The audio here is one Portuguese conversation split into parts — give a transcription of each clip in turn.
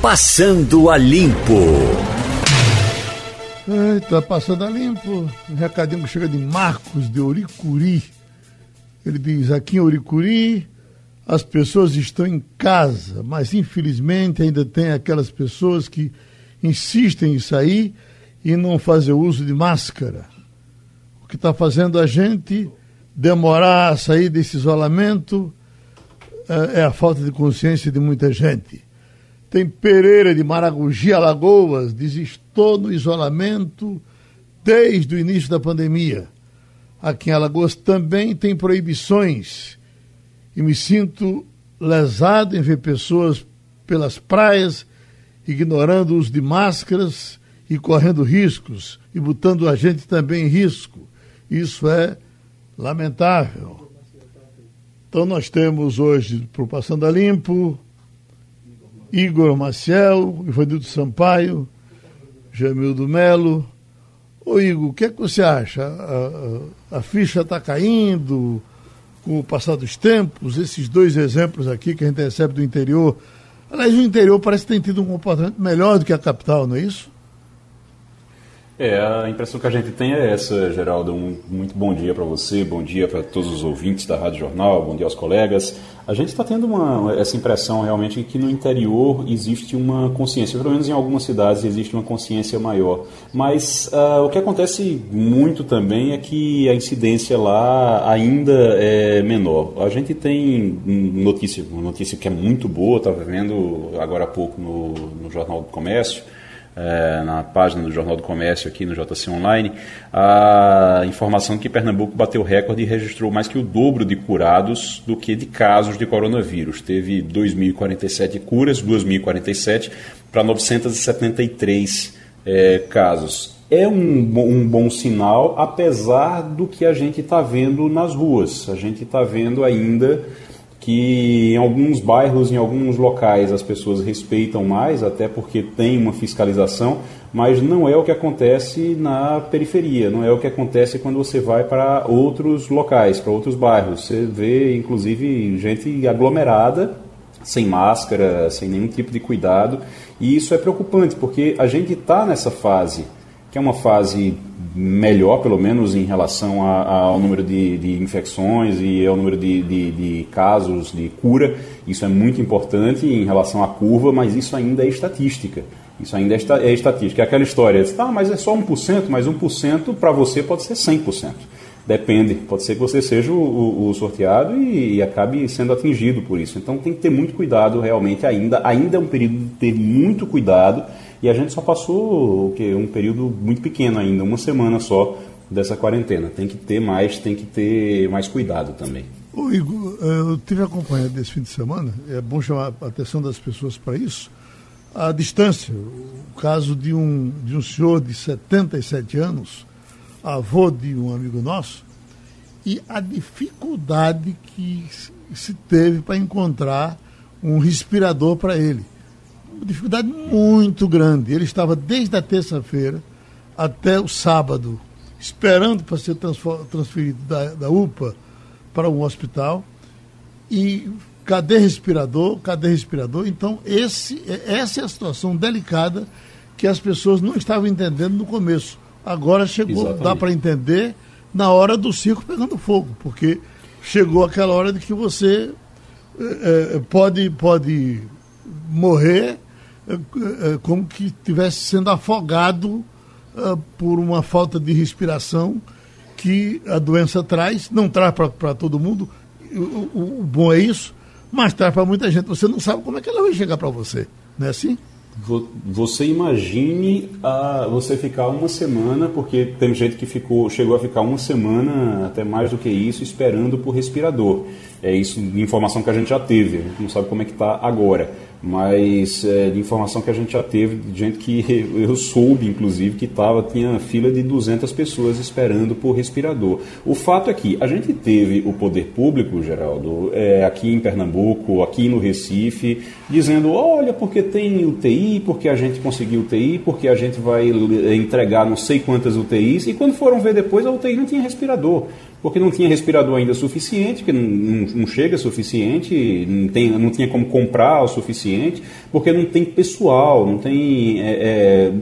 Passando a Limpo. Eita, passando a limpo. Um recadinho que chega de Marcos de Oricuri. Ele diz: aqui em Oricuri as pessoas estão em casa, mas infelizmente ainda tem aquelas pessoas que insistem em sair e não fazer uso de máscara. O que está fazendo a gente demorar a sair desse isolamento é, é a falta de consciência de muita gente. Tem Pereira de Maragogi, Alagoas, diz: estou no isolamento desde o início da pandemia. Aqui em Alagoas também tem proibições e me sinto lesado em ver pessoas pelas praias ignorando o uso de máscaras e correndo riscos e botando a gente também em risco. Isso é lamentável. Então nós temos hoje, para o Passando a Limpo, Igor Maciel, Ivanildo Sampaio, Jamildo Melo. Ô Igor, o que, é que você acha? A, a, a ficha está caindo com o passar dos tempos? Esses dois exemplos aqui que a gente recebe do interior. Aliás, o interior parece que tem tido um comportamento melhor do que a capital, não é isso? É, a impressão que a gente tem é essa, Geraldo. Um muito bom dia para você, bom dia para todos os ouvintes da Rádio Jornal, bom dia aos colegas. A gente está tendo uma, essa impressão realmente que no interior existe uma consciência, pelo menos em algumas cidades existe uma consciência maior. Mas uh, o que acontece muito também é que a incidência lá ainda é menor. A gente tem notícia, uma notícia que é muito boa, estava vendo agora há pouco no, no Jornal do Comércio é, na página do Jornal do Comércio aqui no JC Online, a informação que Pernambuco bateu recorde e registrou mais que o dobro de curados do que de casos de coronavírus. Teve 2.047 curas, 2.047 para 973 é, casos. É um, um bom sinal, apesar do que a gente está vendo nas ruas. A gente está vendo ainda que em alguns bairros, em alguns locais, as pessoas respeitam mais, até porque tem uma fiscalização, mas não é o que acontece na periferia, não é o que acontece quando você vai para outros locais, para outros bairros. Você vê, inclusive, gente aglomerada, sem máscara, sem nenhum tipo de cuidado, e isso é preocupante, porque a gente está nessa fase, que é uma fase melhor, pelo menos em relação a, a, ao número de, de, infecções e ao número de, de, de, casos de cura. Isso é muito importante em relação à curva, mas isso ainda é estatística. Isso ainda é, é estatística. É aquela história, tá, mas é só 1%, mas 1% para você pode ser 100%. Depende, pode ser que você seja o, o, o sorteado e, e, acabe sendo atingido por isso. Então tem que ter muito cuidado realmente ainda. Ainda é um período de ter muito cuidado e a gente só passou o quê? um período muito pequeno ainda, uma semana só dessa quarentena. Tem que ter mais, tem que ter mais cuidado também. Ô Igor, eh, eu tive acompanhado esse fim de semana, é bom chamar a atenção das pessoas para isso. A distância, o caso de um, de um senhor de 77 anos, avô de um amigo nosso, e a dificuldade que se teve para encontrar um respirador para ele dificuldade muito grande. Ele estava desde a terça-feira até o sábado, esperando para ser transferido da, da UPA para um hospital. E cadê respirador? Cadê respirador? Então, esse, essa é a situação delicada que as pessoas não estavam entendendo no começo. Agora chegou, Exatamente. dá para entender na hora do circo pegando fogo, porque chegou aquela hora de que você é, pode, pode morrer é, é, como que estivesse sendo afogado uh, por uma falta de respiração que a doença traz, não traz para todo mundo, o, o, o, bom é isso, mas traz para muita gente. Você não sabe como é que ela vai chegar para você, não é assim? Você imagine a, você ficar uma semana, porque tem gente que ficou, chegou a ficar uma semana, até mais do que isso, esperando por respirador. É isso de informação que a gente já teve, a gente não sabe como é que está agora mas é, de informação que a gente já teve, de gente que eu soube, inclusive, que tava, tinha fila de 200 pessoas esperando por respirador. O fato é que a gente teve o poder público, Geraldo, é, aqui em Pernambuco, aqui no Recife, dizendo, olha, porque tem UTI, porque a gente conseguiu UTI, porque a gente vai entregar não sei quantas UTIs, e quando foram ver depois, a UTI não tinha respirador. Porque não tinha respirador ainda suficiente, que não, não, não chega suficiente, não, tem, não tinha como comprar o suficiente, porque não tem pessoal, não tem é,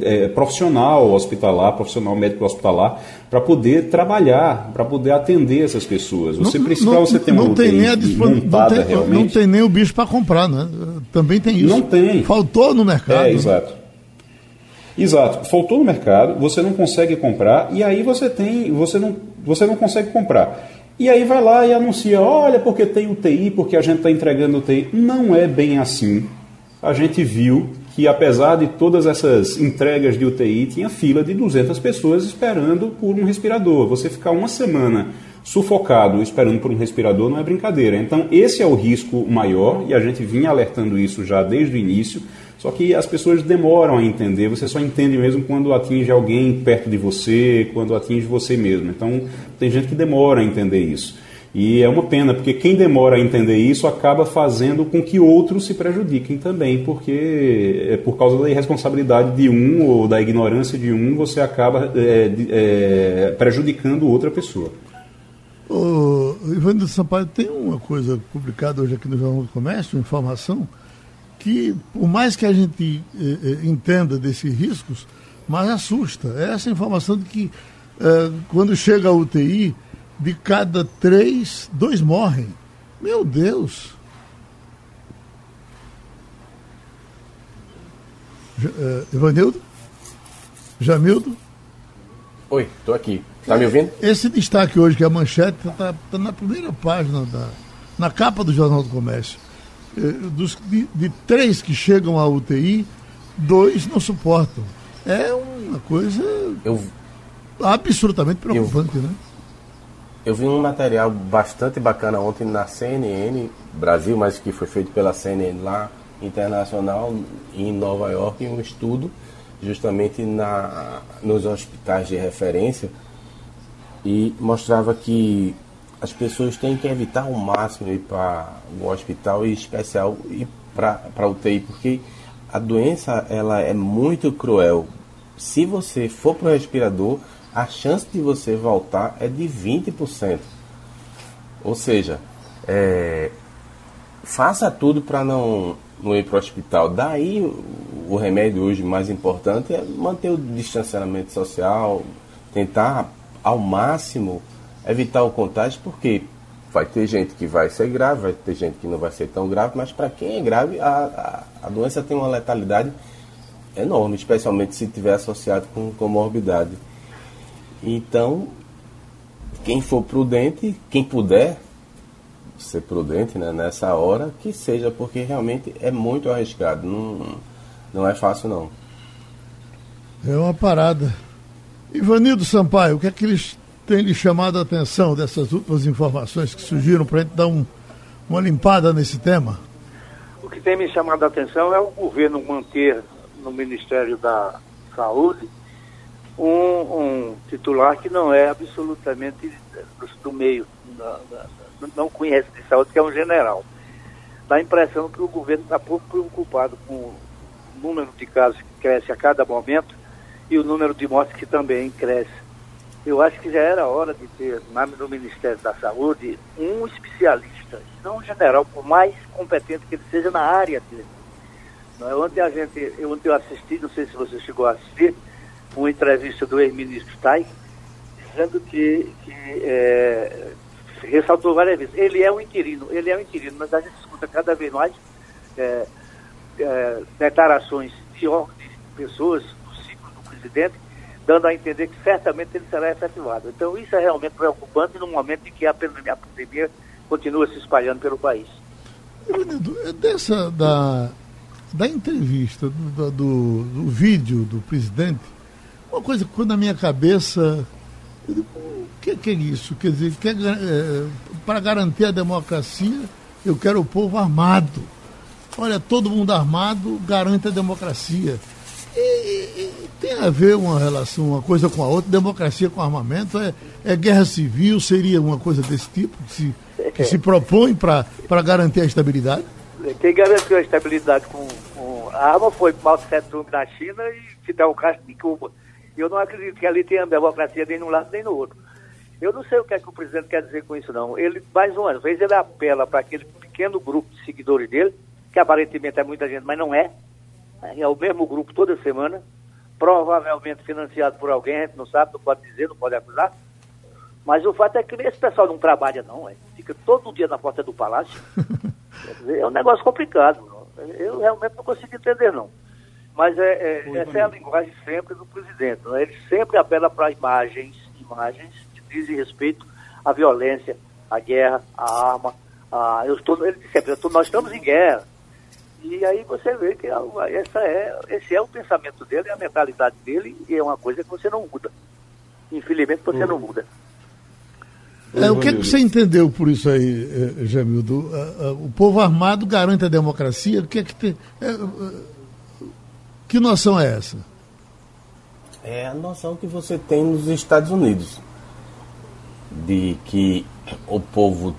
é, é, profissional hospitalar, profissional médico hospitalar, para poder trabalhar, para poder atender essas pessoas. Você precisa, você ter uma não tem nem a montada não tem. Não tem nem o bicho para comprar, né? Também tem isso. Não tem. Faltou no mercado. É, exato. Exato, faltou no mercado, você não consegue comprar e aí você tem, você não, você não consegue comprar. E aí vai lá e anuncia, olha, porque tem UTI, porque a gente está entregando UTI. Não é bem assim. A gente viu que apesar de todas essas entregas de UTI, tinha fila de 200 pessoas esperando por um respirador. Você ficar uma semana sufocado esperando por um respirador não é brincadeira. Então, esse é o risco maior e a gente vinha alertando isso já desde o início. Só que as pessoas demoram a entender, você só entende mesmo quando atinge alguém perto de você, quando atinge você mesmo. Então, tem gente que demora a entender isso. E é uma pena, porque quem demora a entender isso acaba fazendo com que outros se prejudiquem também, porque é por causa da irresponsabilidade de um ou da ignorância de um, você acaba é, é, prejudicando outra pessoa. O Ivanildo Sampaio, tem uma coisa publicada hoje aqui no Jornal do Comércio, informação, que, por mais que a gente eh, eh, entenda desses riscos, mas assusta. É essa informação de que eh, quando chega a UTI, de cada três, dois morrem. Meu Deus! Uh, Ivanildo? Jamildo? Oi, estou aqui. Está me ouvindo? Esse destaque hoje, que é a manchete, está tá na primeira página, da, na capa do Jornal do Comércio. Eh, dos, de, de, três que chegam à UTI, dois não suportam. É uma coisa eu, absolutamente preocupante, eu, né? Eu vi um material bastante bacana ontem na CNN Brasil, mas que foi feito pela CNN lá internacional em Nova York, um estudo justamente na, nos hospitais de referência e mostrava que as pessoas têm que evitar ao máximo ir para o hospital, e especial ir para UTI, porque a doença ela é muito cruel. Se você for para o respirador, a chance de você voltar é de 20%. Ou seja, é, faça tudo para não, não ir para o hospital. Daí o remédio hoje mais importante é manter o distanciamento social, tentar ao máximo evitar o contágio, porque vai ter gente que vai ser grave, vai ter gente que não vai ser tão grave, mas para quem é grave, a, a, a, doença tem uma letalidade enorme, especialmente se tiver associado com comorbidade. Então, quem for prudente, quem puder ser prudente né, nessa hora, que seja, porque realmente é muito arriscado, não, não é fácil não. É uma parada. Ivanildo Sampaio, o que é que eles tem lhe chamado a atenção dessas últimas informações que surgiram para a gente dar um, uma limpada nesse tema? O que tem me chamado a atenção é o governo manter no Ministério da Saúde um, um titular que não é absolutamente do, meio, não conhece de saúde, que é um general. Dá a impressão que o governo está pouco preocupado com o número de casos que cresce a cada momento e o número de mortes que também cresce eu acho que já era hora de ter, no Ministério da Saúde, um especialista, não um general, por mais competente que ele seja na área dele. Não, ontem a gente, eu, ontem eu assisti, não sei se você chegou a assistir, uma entrevista do ex-ministro Tai, dizendo que, que é, ressaltou várias vezes, ele é um inquirino, ele é um inquirino, mas a gente escuta cada vez mais é, é, declarações de de pessoas do ciclo do presidente, dando a entender que certamente ele será efetivado. Então isso é realmente preocupante no momento em que a pandemia, continua se espalhando pelo país. É dessa da, da entrevista, do, do, do, vídeo do presidente, uma coisa que ficou na minha cabeça, eu digo, o que, que é isso? Quer dizer, quer, é, para garantir a democracia, eu quero o povo armado. Olha, todo mundo armado garante a democracia. E, e, tem a ver uma relação, uma coisa com a outra, democracia com armamento, é, é guerra civil, seria uma coisa desse tipo que se, que se propõe para garantir a estabilidade? Quem garantiu a estabilidade com, com a arma foi Mao Tse Tung na China e Fidel Castro de Cuba. Eu não acredito que ali tenha democracia nem num lado nem no outro. Eu não sei o que é que o presidente quer dizer com isso, não. Ele, mais uma vez, ele apela para aquele pequeno grupo de seguidores dele, que aparentemente é muita gente, mas não é. É o mesmo grupo toda semana, provavelmente financiado por alguém, a gente não sabe, não pode dizer, não pode acusar. Mas o fato é que esse pessoal não trabalha, não, é. fica todo dia na porta do palácio. Dizer, é um negócio complicado. Não. Eu realmente não consigo entender, não. Mas é, é essa é a linguagem sempre do presidente. Né? Ele sempre apela para imagens, imagens que dizem respeito à violência, à guerra, à arma. À, eu estou, ele disse sempre, nós estamos em guerra. E aí você vê que essa é, esse é o pensamento dele, é a mentalidade dele, e é uma coisa que você não muda. Infelizmente você uhum. não muda. É, o que, é que você entendeu por isso aí, eh, Jamildo? O povo armado garante a democracia? O que é que tem. É, que noção é essa? É a noção que você tem nos Estados Unidos. De que o povo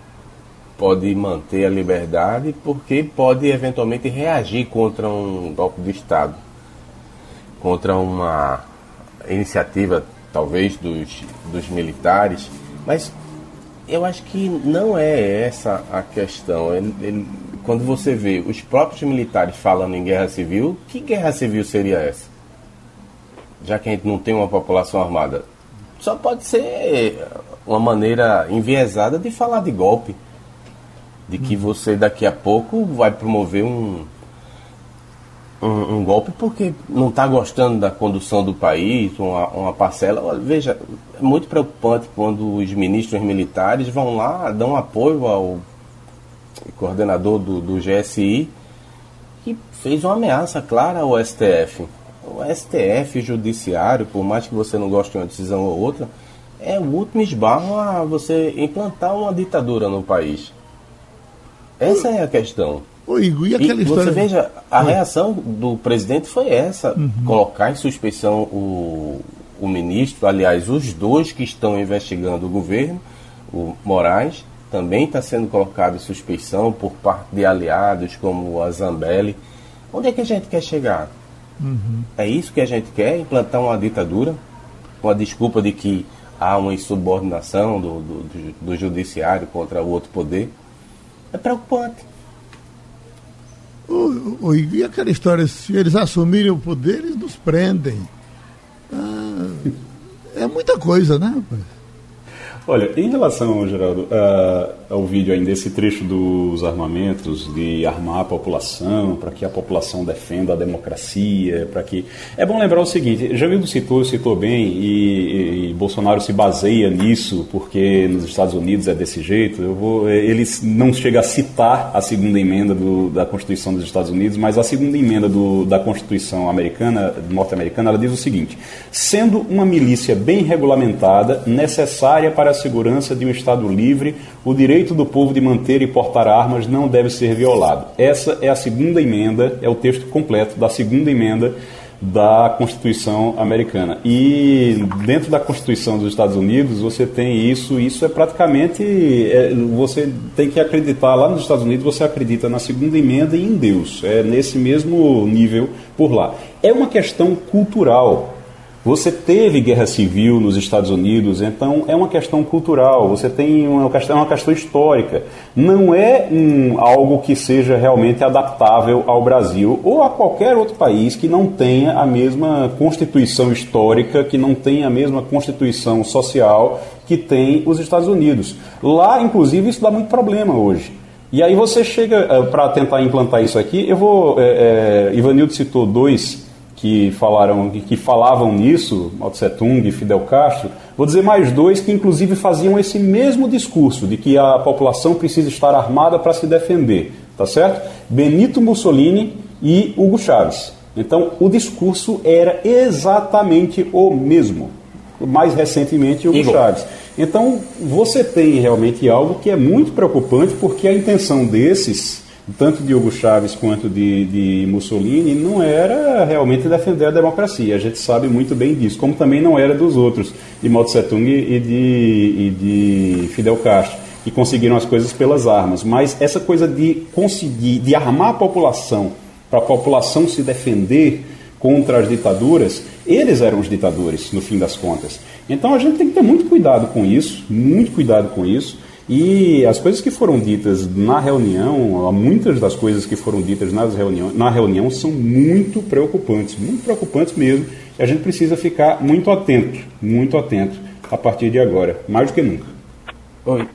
pode manter a liberdade porque pode eventualmente reagir contra um golpe de Estado, contra uma iniciativa, talvez, dos, dos militares. Mas eu acho que não é essa a questão. Ele, ele, quando você vê os próprios militares falando em guerra civil, que guerra civil seria essa? Já que a gente não tem uma população armada. Só pode ser uma maneira enviesada de falar de golpe. De que você daqui a pouco vai promover um, um, um, golpe porque não está gostando da condução do país, uma, uma parcela. Veja, é muito preocupante quando os ministros militares vão lá, dão apoio ao coordenador do, do GSI, que fez uma ameaça clara ao STF. O STF judiciário, por mais que você não goste de uma decisão ou outra, é o último esbarro a você implantar uma ditadura no país. Essa é a questão. Ô, Igor, e aquela e história... Você veja, a reação do presidente foi essa: uhum. colocar em suspeição o, o ministro, aliás, os dois que estão investigando o governo, o Moraes, também está sendo colocado em suspeição por parte de aliados como a Zambelli. Onde é que a gente quer chegar? Uhum. É isso que a gente quer? Implantar uma ditadura? Com a desculpa de que há uma insubordinação do, do, do, do judiciário contra o outro poder? É preocupante. O, e aquela história, se eles assumirem o poder, eles nos prendem. Ah, é muita coisa, né, rapaz? Olha, em relação, Geraldo, ao vídeo ainda, esse trecho dos armamentos, de armar a população, para que a população defenda a democracia, para que. É bom lembrar o seguinte: Jamildo citou, citou bem, e, e, Bolsonaro se baseia nisso, porque nos Estados Unidos é desse jeito. Eu vou, ele não chega a citar a segunda emenda do, da Constituição dos Estados Unidos, mas a segunda emenda do, da Constituição americana, norte-americana, ela diz o seguinte: sendo uma milícia bem regulamentada, necessária para segurança de um Estado livre, o direito do povo de manter e portar armas não deve ser violado. Essa é a segunda emenda, é o texto completo da segunda emenda da Constituição americana. E dentro da Constituição dos Estados Unidos você tem isso, isso é praticamente é, você tem que acreditar lá nos Estados Unidos você acredita na segunda emenda e em Deus. É nesse mesmo nível por lá. É uma questão cultural. Você teve guerra civil nos Estados Unidos, então é uma questão cultural, você tem uma questão, é uma questão histórica. Não é um, algo que seja realmente adaptável ao Brasil ou a qualquer outro país que não tenha a mesma constituição histórica, que não tenha a mesma constituição social que tem os Estados Unidos. Lá, inclusive, isso dá muito problema hoje. E aí você chega uh, para tentar implantar isso aqui, eu vou. É, é, Ivanildo citou dois que falaram que falavam nisso, Mao Tse Tung e Fidel Castro, vou dizer mais dois que inclusive faziam esse mesmo discurso de que a população precisa estar armada para se defender, tá certo? Benito Mussolini e Hugo Chávez. Então, o discurso era exatamente o mesmo. Mais recentemente, Hugo Igor. Chávez. Então, você tem realmente algo que é muito preocupante, porque a intenção desses tanto de Hugo Chávez quanto de, de Mussolini, não era realmente defender a democracia. A gente sabe muito bem disso, como também não era dos outros, de Mao Tse Tung e de, e de Fidel Castro, que conseguiram as coisas pelas armas. Mas essa coisa de conseguir, de armar a população, para a população se defender, contra as ditaduras, eles eram os ditadores, no fim das contas. Então a gente tem que ter muito cuidado com isso, muito cuidado com isso. E as coisas que foram ditas na reunião, muitas das coisas que foram ditas nas reunião, na reunião são muito preocupantes, muito preocupantes mesmo. E a gente precisa ficar muito atento, muito atento a partir de agora, mais do que nunca. Oi,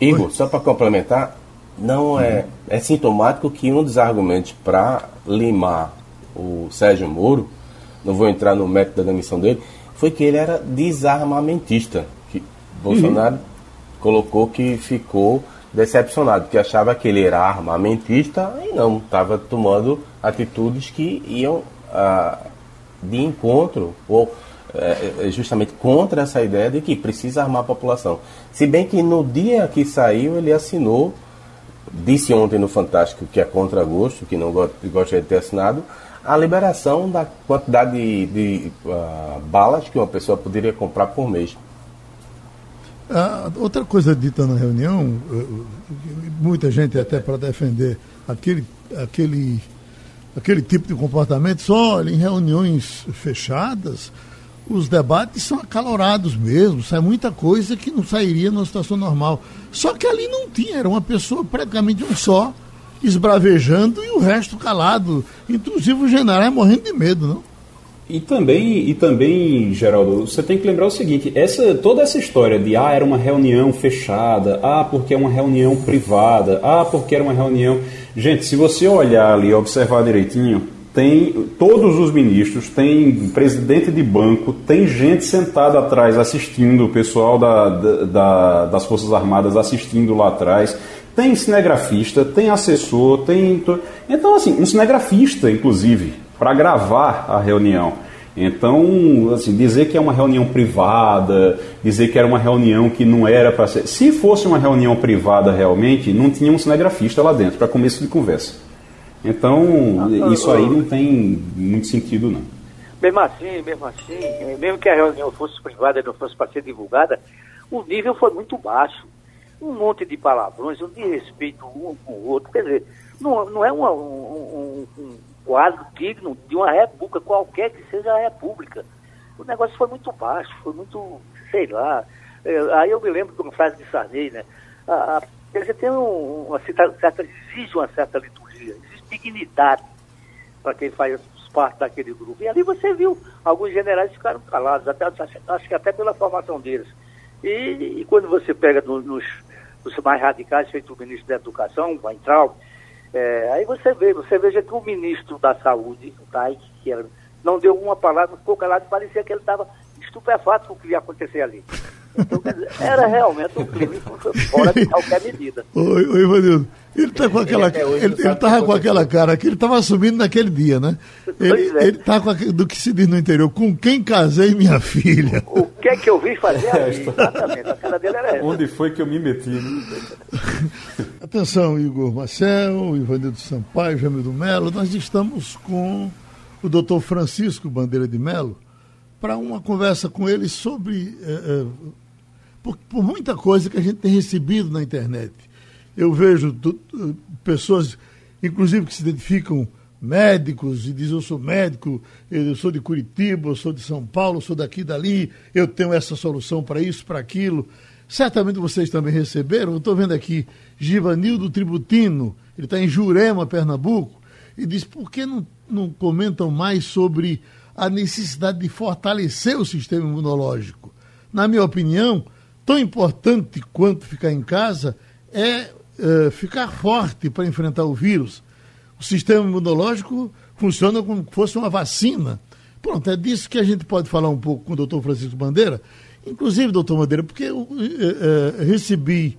Igor, Oi. só para complementar, não é, é sintomático que um dos argumentos para limar o Sérgio Moro, não vou entrar no método da demissão dele, foi que ele era desarmamentista. Que Bolsonaro uhum. Colocou que ficou decepcionado, que achava que ele era armamentista e não, estava tomando atitudes que iam ah, de encontro ou é, justamente contra essa ideia de que precisa armar a população. Se bem que no dia que saiu ele assinou, disse ontem no Fantástico que é contra gosto, que não gostaria de ter assinado, a liberação da quantidade de, de uh, balas que uma pessoa poderia comprar por mês. Ah, outra coisa dita na reunião, eh, eh, muita gente até para defender aquele, aquele, aquele tipo de comportamento, só em reuniões fechadas, os debates são acalorados mesmo, sai muita coisa que não sairia numa situação normal. Só que ali não tinha, era uma pessoa praticamente um só, esbravejando e o resto calado. Inclusive o general morrendo de medo, não? E também, e também, Geraldo, você tem que lembrar o seguinte, essa, toda essa história de ah, era uma reunião fechada, ah, porque é uma reunião privada, ah, porque era uma reunião. Gente, se você olhar ali e observar direitinho, tem todos os ministros, tem presidente de banco, tem gente sentada atrás assistindo, o pessoal da, da, das Forças Armadas assistindo lá atrás tem cinegrafista, tem assessor, tem. Então, assim, um cinegrafista, inclusive, para gravar a reunião. Então, assim, dizer que é uma reunião privada, dizer que era uma reunião que não era para ser. Se fosse uma reunião privada realmente, não tinha um cinegrafista lá dentro, para começo de conversa. Então, ah, isso aí não tem muito sentido, não. Mesmo assim, mesmo assim, mesmo que a reunião fosse privada e não fosse para ser divulgada, o nível foi muito baixo um monte de palavrões, um desrespeito um com o outro. Quer dizer, não, não é uma, um, um, um quadro digno de uma república, qualquer que seja a república. O negócio foi muito baixo, foi muito, sei lá. É, aí eu me lembro de uma frase de Sarney, né? A, a, você tem um, uma certa, exige uma certa liturgia, existe dignidade para quem faz parte daquele grupo. E ali você viu, alguns generais ficaram calados, até, acho que até pela formação deles. E, e quando você pega no, nos, os mais radicais, feito o ministro da Educação, o Weintraub, é, aí você vê, você veja que o ministro da Saúde, o Taik, que era, não deu uma palavra, ficou calado, parecia que ele estava estupefato com o que ia acontecer ali. Então, era realmente um crime fora de qualquer medida. Oi, oi Ivanildo. Ele tá com aquela, ele, ele, ele tava com aquela cara que ele estava assumindo naquele dia, né? Ele, é. ele tá com a, do que se diz no interior, com quem casei minha filha. O, o que é que eu vi fazer ali? Exatamente, a cara dele era essa. Onde foi que eu me meti? Né? Atenção, Igor Marcel, Ivanildo Sampaio, Jamildo Melo, nós estamos com o doutor Francisco Bandeira de Melo para uma conversa com ele sobre eh, eh, por, por, muita coisa que a gente tem recebido na internet. Eu vejo pessoas, inclusive, que se identificam médicos e dizem: Eu sou médico, eu sou de Curitiba, eu sou de São Paulo, eu sou daqui dali, eu tenho essa solução para isso, para aquilo. Certamente vocês também receberam. Estou vendo aqui Givanildo Tributino, ele está em Jurema, Pernambuco, e diz: Por que não, não comentam mais sobre a necessidade de fortalecer o sistema imunológico? Na minha opinião, tão importante quanto ficar em casa é uh, ficar forte para enfrentar o vírus. O sistema imunológico funciona como se fosse uma vacina. Pronto, é disso que a gente pode falar um pouco com o doutor Francisco Bandeira. Inclusive, doutor Bandeira, porque eu uh, uh, recebi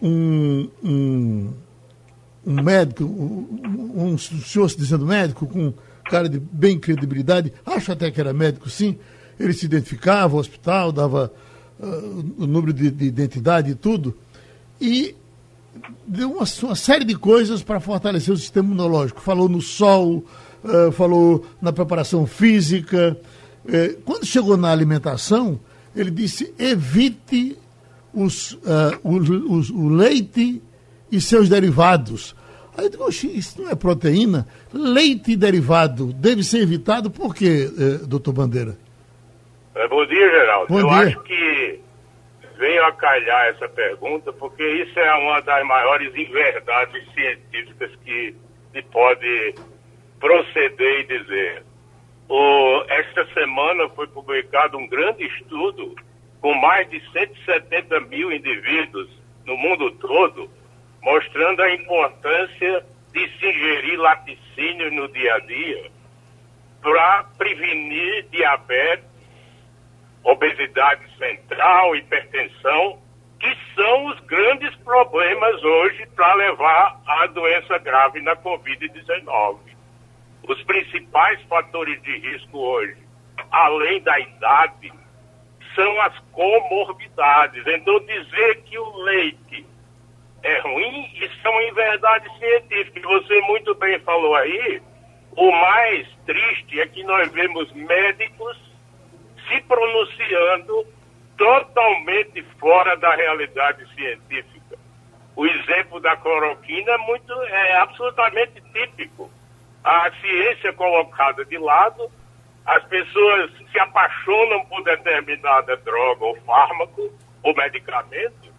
um, um, um médico, um, um, senhor se dizendo médico, com cara de bem credibilidade, acho até que era médico, sim. Ele se identificava, o hospital, dava o número de, de, identidade e tudo, e deu uma, uma série de coisas para fortalecer o sistema imunológico. Falou no sol, uh, falou na preparação física. Uh, quando chegou na alimentação, ele disse: evite uh, os, os, o leite e seus derivados. Aí eu digo, isso não é proteína? Leite derivado deve ser evitado por quê, eh, doutor Bandeira? É, bom dia, Geraldo. Bom eu dia. acho que venho a calhar essa pergunta, porque isso é uma das maiores inverdades científicas que se pode proceder e dizer. O, esta semana foi publicado um grande estudo com mais de 170 mil indivíduos no mundo todo, mostrando a importância de se ingerir laticínios no dia a dia para prevenir diabetes, obesidade central, hipertensão, que são os grandes problemas hoje para levar à doença grave na Covid-19. Os principais fatores de risco hoje, além da idade, são as comorbidades. Então, dizer que o leite é ruim, isso é uma inverdade científica. Você muito bem falou aí, o mais triste é que nós vemos médicos se pronunciando totalmente fora da realidade científica. O exemplo da cloroquina é, muito, é absolutamente típico. A ciência colocada de lado, as pessoas se apaixonam por determinada droga ou fármaco ou medicamento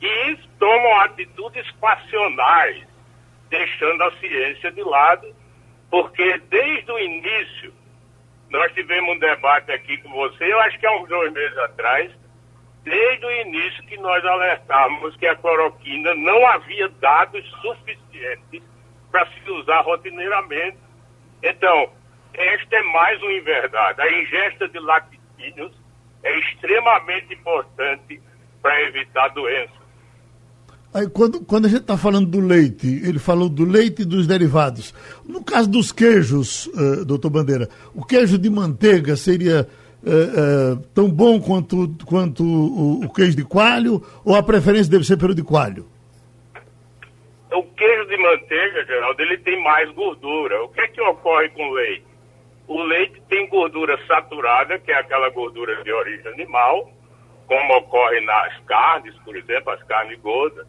e tomam atitudes passionais, deixando a ciência de lado, porque desde o início nós tivemos um debate aqui com você, eu acho que há uns dois meses atrás, desde o início que nós alertávamos que a cloroquina não havia dados suficientes para se usar rotineiramente. Então, esta é mais uma inverdade. A ingesta de laticínios é extremamente importante para evitar doenças. Aí, quando, quando a gente está falando do leite, ele falou do leite e dos derivados. No caso dos queijos, uh, doutor Bandeira, o queijo de manteiga seria uh, uh, tão bom quanto, quanto o, o, queijo de coalho ou a preferência deve ser pelo de coalho? O queijo de manteiga, Geraldo, ele tem mais gordura. O que é que ocorre com o leite? O leite tem gordura saturada, que é aquela gordura de origem animal, como ocorre nas carnes, por exemplo, as carnes gordas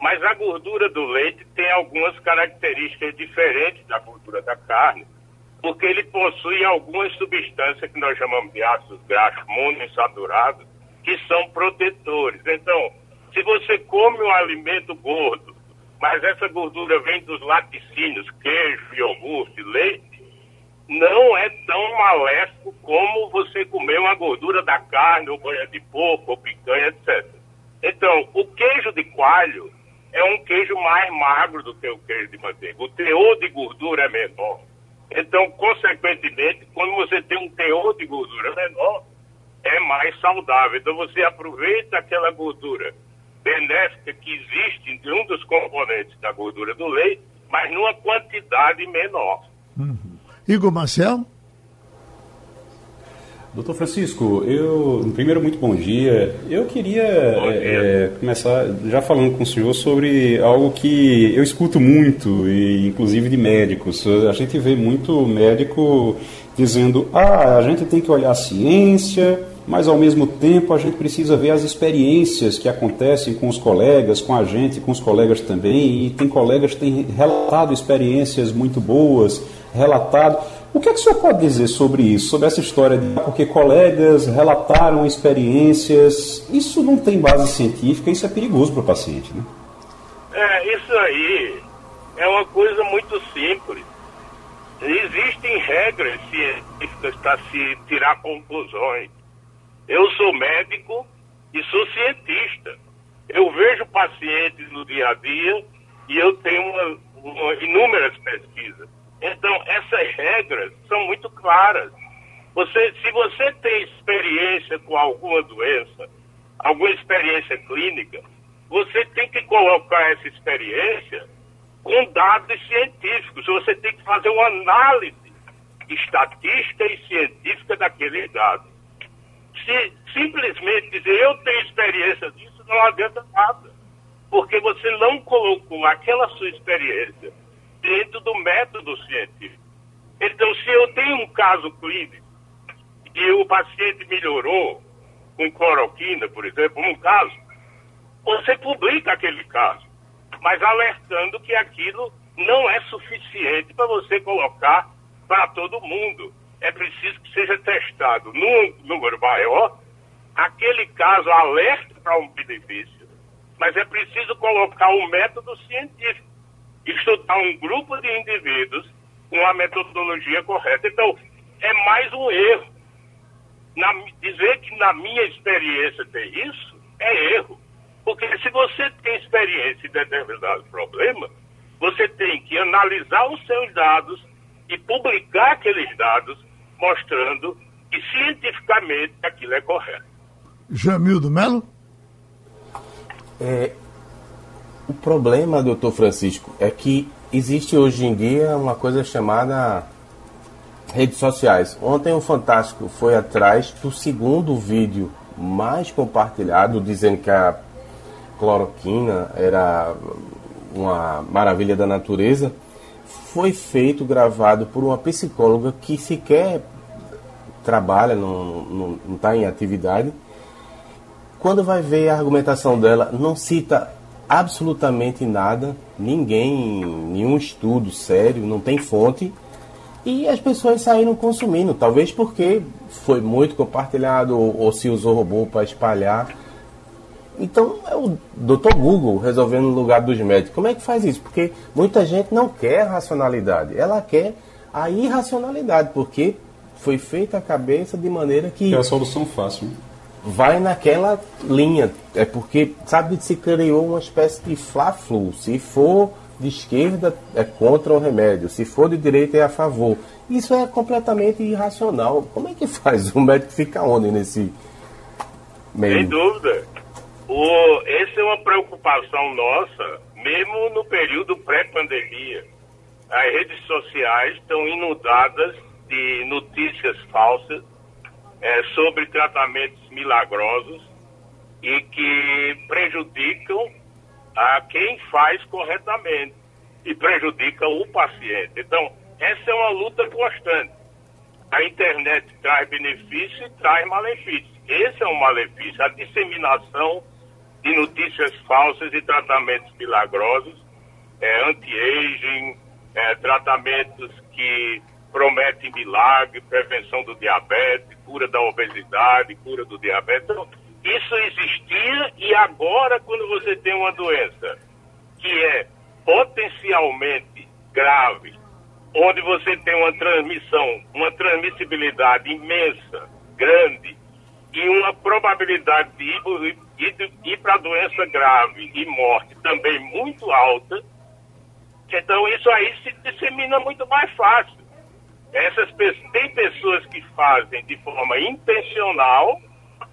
mas a gordura do leite tem algumas características diferentes da gordura da carne, porque ele possui algumas substâncias que nós chamamos de ácidos graxos monoinsaturados, que são protetores. Então, se você come um alimento gordo, mas essa gordura vem dos laticínios, queijo, iogurte, leite, não é tão maléfico como você comer uma gordura da carne, ou banha de porco, ou picanha, etc. Então, o queijo de coalho é um queijo mais magro do que o queijo de manteiga. O teor de gordura é menor. Então, consequentemente, quando você tem um teor de gordura menor, é mais saudável. Então, você aproveita aquela gordura benéfica que existe em um dos componentes da gordura do leite, mas numa quantidade menor. Uhum. Igor Marcel? Doutor Francisco, eu primeiro muito bom dia. Eu queria é, começar já falando com o senhor sobre algo que eu escuto muito, e inclusive de médicos. A gente vê muito médico dizendo: ah, a gente tem que olhar a ciência, mas ao mesmo tempo a gente precisa ver as experiências que acontecem com os colegas, com a gente, com os colegas também. E tem colegas que têm relatado experiências muito boas, relatado. O que, é que o senhor pode dizer sobre isso, sobre essa história de porque colegas relataram experiências? Isso não tem base científica, isso é perigoso para o paciente, né? É, isso aí é uma coisa muito simples. Existem regras científicas para se tirar conclusões. Eu sou médico e sou cientista. Eu vejo pacientes no dia a dia e eu tenho uma, uma, inúmeras pesquisas. Então, essas regras são muito claras. Você, se você tem experiência com alguma doença, alguma experiência clínica, você tem que colocar essa experiência com dados científicos. Você tem que fazer uma análise estatística e científica daqueles dados. Se simplesmente dizer eu tenho experiência disso, não adianta nada. Porque você não colocou aquela sua experiência dentro do método científico. Então, se eu tenho um caso clínico e o paciente melhorou com cloroquina, por exemplo, um caso, você publica aquele caso, mas alertando que aquilo não é suficiente para você colocar para todo mundo. É preciso que seja testado num número maior aquele caso alerta para um benefício, mas é preciso colocar um método científico, estudar um grupo de indivíduos com a metodologia correta. Então, é mais um erro. Na, dizer que na minha experiência tem isso é erro. Porque se você tem experiência em determinado problema, você tem que analisar os seus dados e publicar aqueles dados mostrando que cientificamente aquilo é correto. Jamildo Melo? É, o problema, doutor Francisco, é que existe hoje em dia uma coisa chamada redes sociais. Ontem o Fantástico foi atrás do segundo vídeo mais compartilhado, dizendo que a cloroquina era uma maravilha da natureza. Foi feito, gravado por uma psicóloga que sequer trabalha, não está em atividade. Quando vai ver a argumentação dela, não cita absolutamente nada, ninguém, nenhum estudo sério, não tem fonte e as pessoas saíram consumindo, talvez porque foi muito compartilhado ou, ou se usou robô para espalhar. Então é o Dr. Google resolvendo no lugar dos médicos. Como é que faz isso? Porque muita gente não quer racionalidade, ela quer a irracionalidade, porque foi feita a cabeça de maneira que. É a solução fácil. Né? Vai naquela linha. É porque, sabe, se criou uma espécie de fla-flu. Se for de esquerda é contra o remédio, se for de direita é a favor. Isso é completamente irracional. Como é que faz? O médico fica onde nesse meio? Sem dúvida. O, essa é uma preocupação nossa, mesmo no período pré-pandemia. As redes sociais estão inundadas de notícias falsas é, sobre tratamentos milagrosos e que prejudicam a quem faz corretamente e prejudica o paciente. Então, essa é uma luta constante. A internet traz benefício e traz malefício. Esse é um malefício, a disseminação de notícias falsas e tratamentos milagrosos, é, anti-aging, é, tratamentos que prometem milagre, prevenção do diabetes, cura da obesidade, cura do diabetes. Então, isso existia e agora, quando você tem uma doença que é potencialmente grave, onde você tem uma transmissão, uma transmissibilidade imensa, grande, e uma probabilidade de ir, ir, ir para doença grave e morte também muito alta, então isso aí se dissemina muito mais fácil. Essas tem pessoas que fazem de forma intencional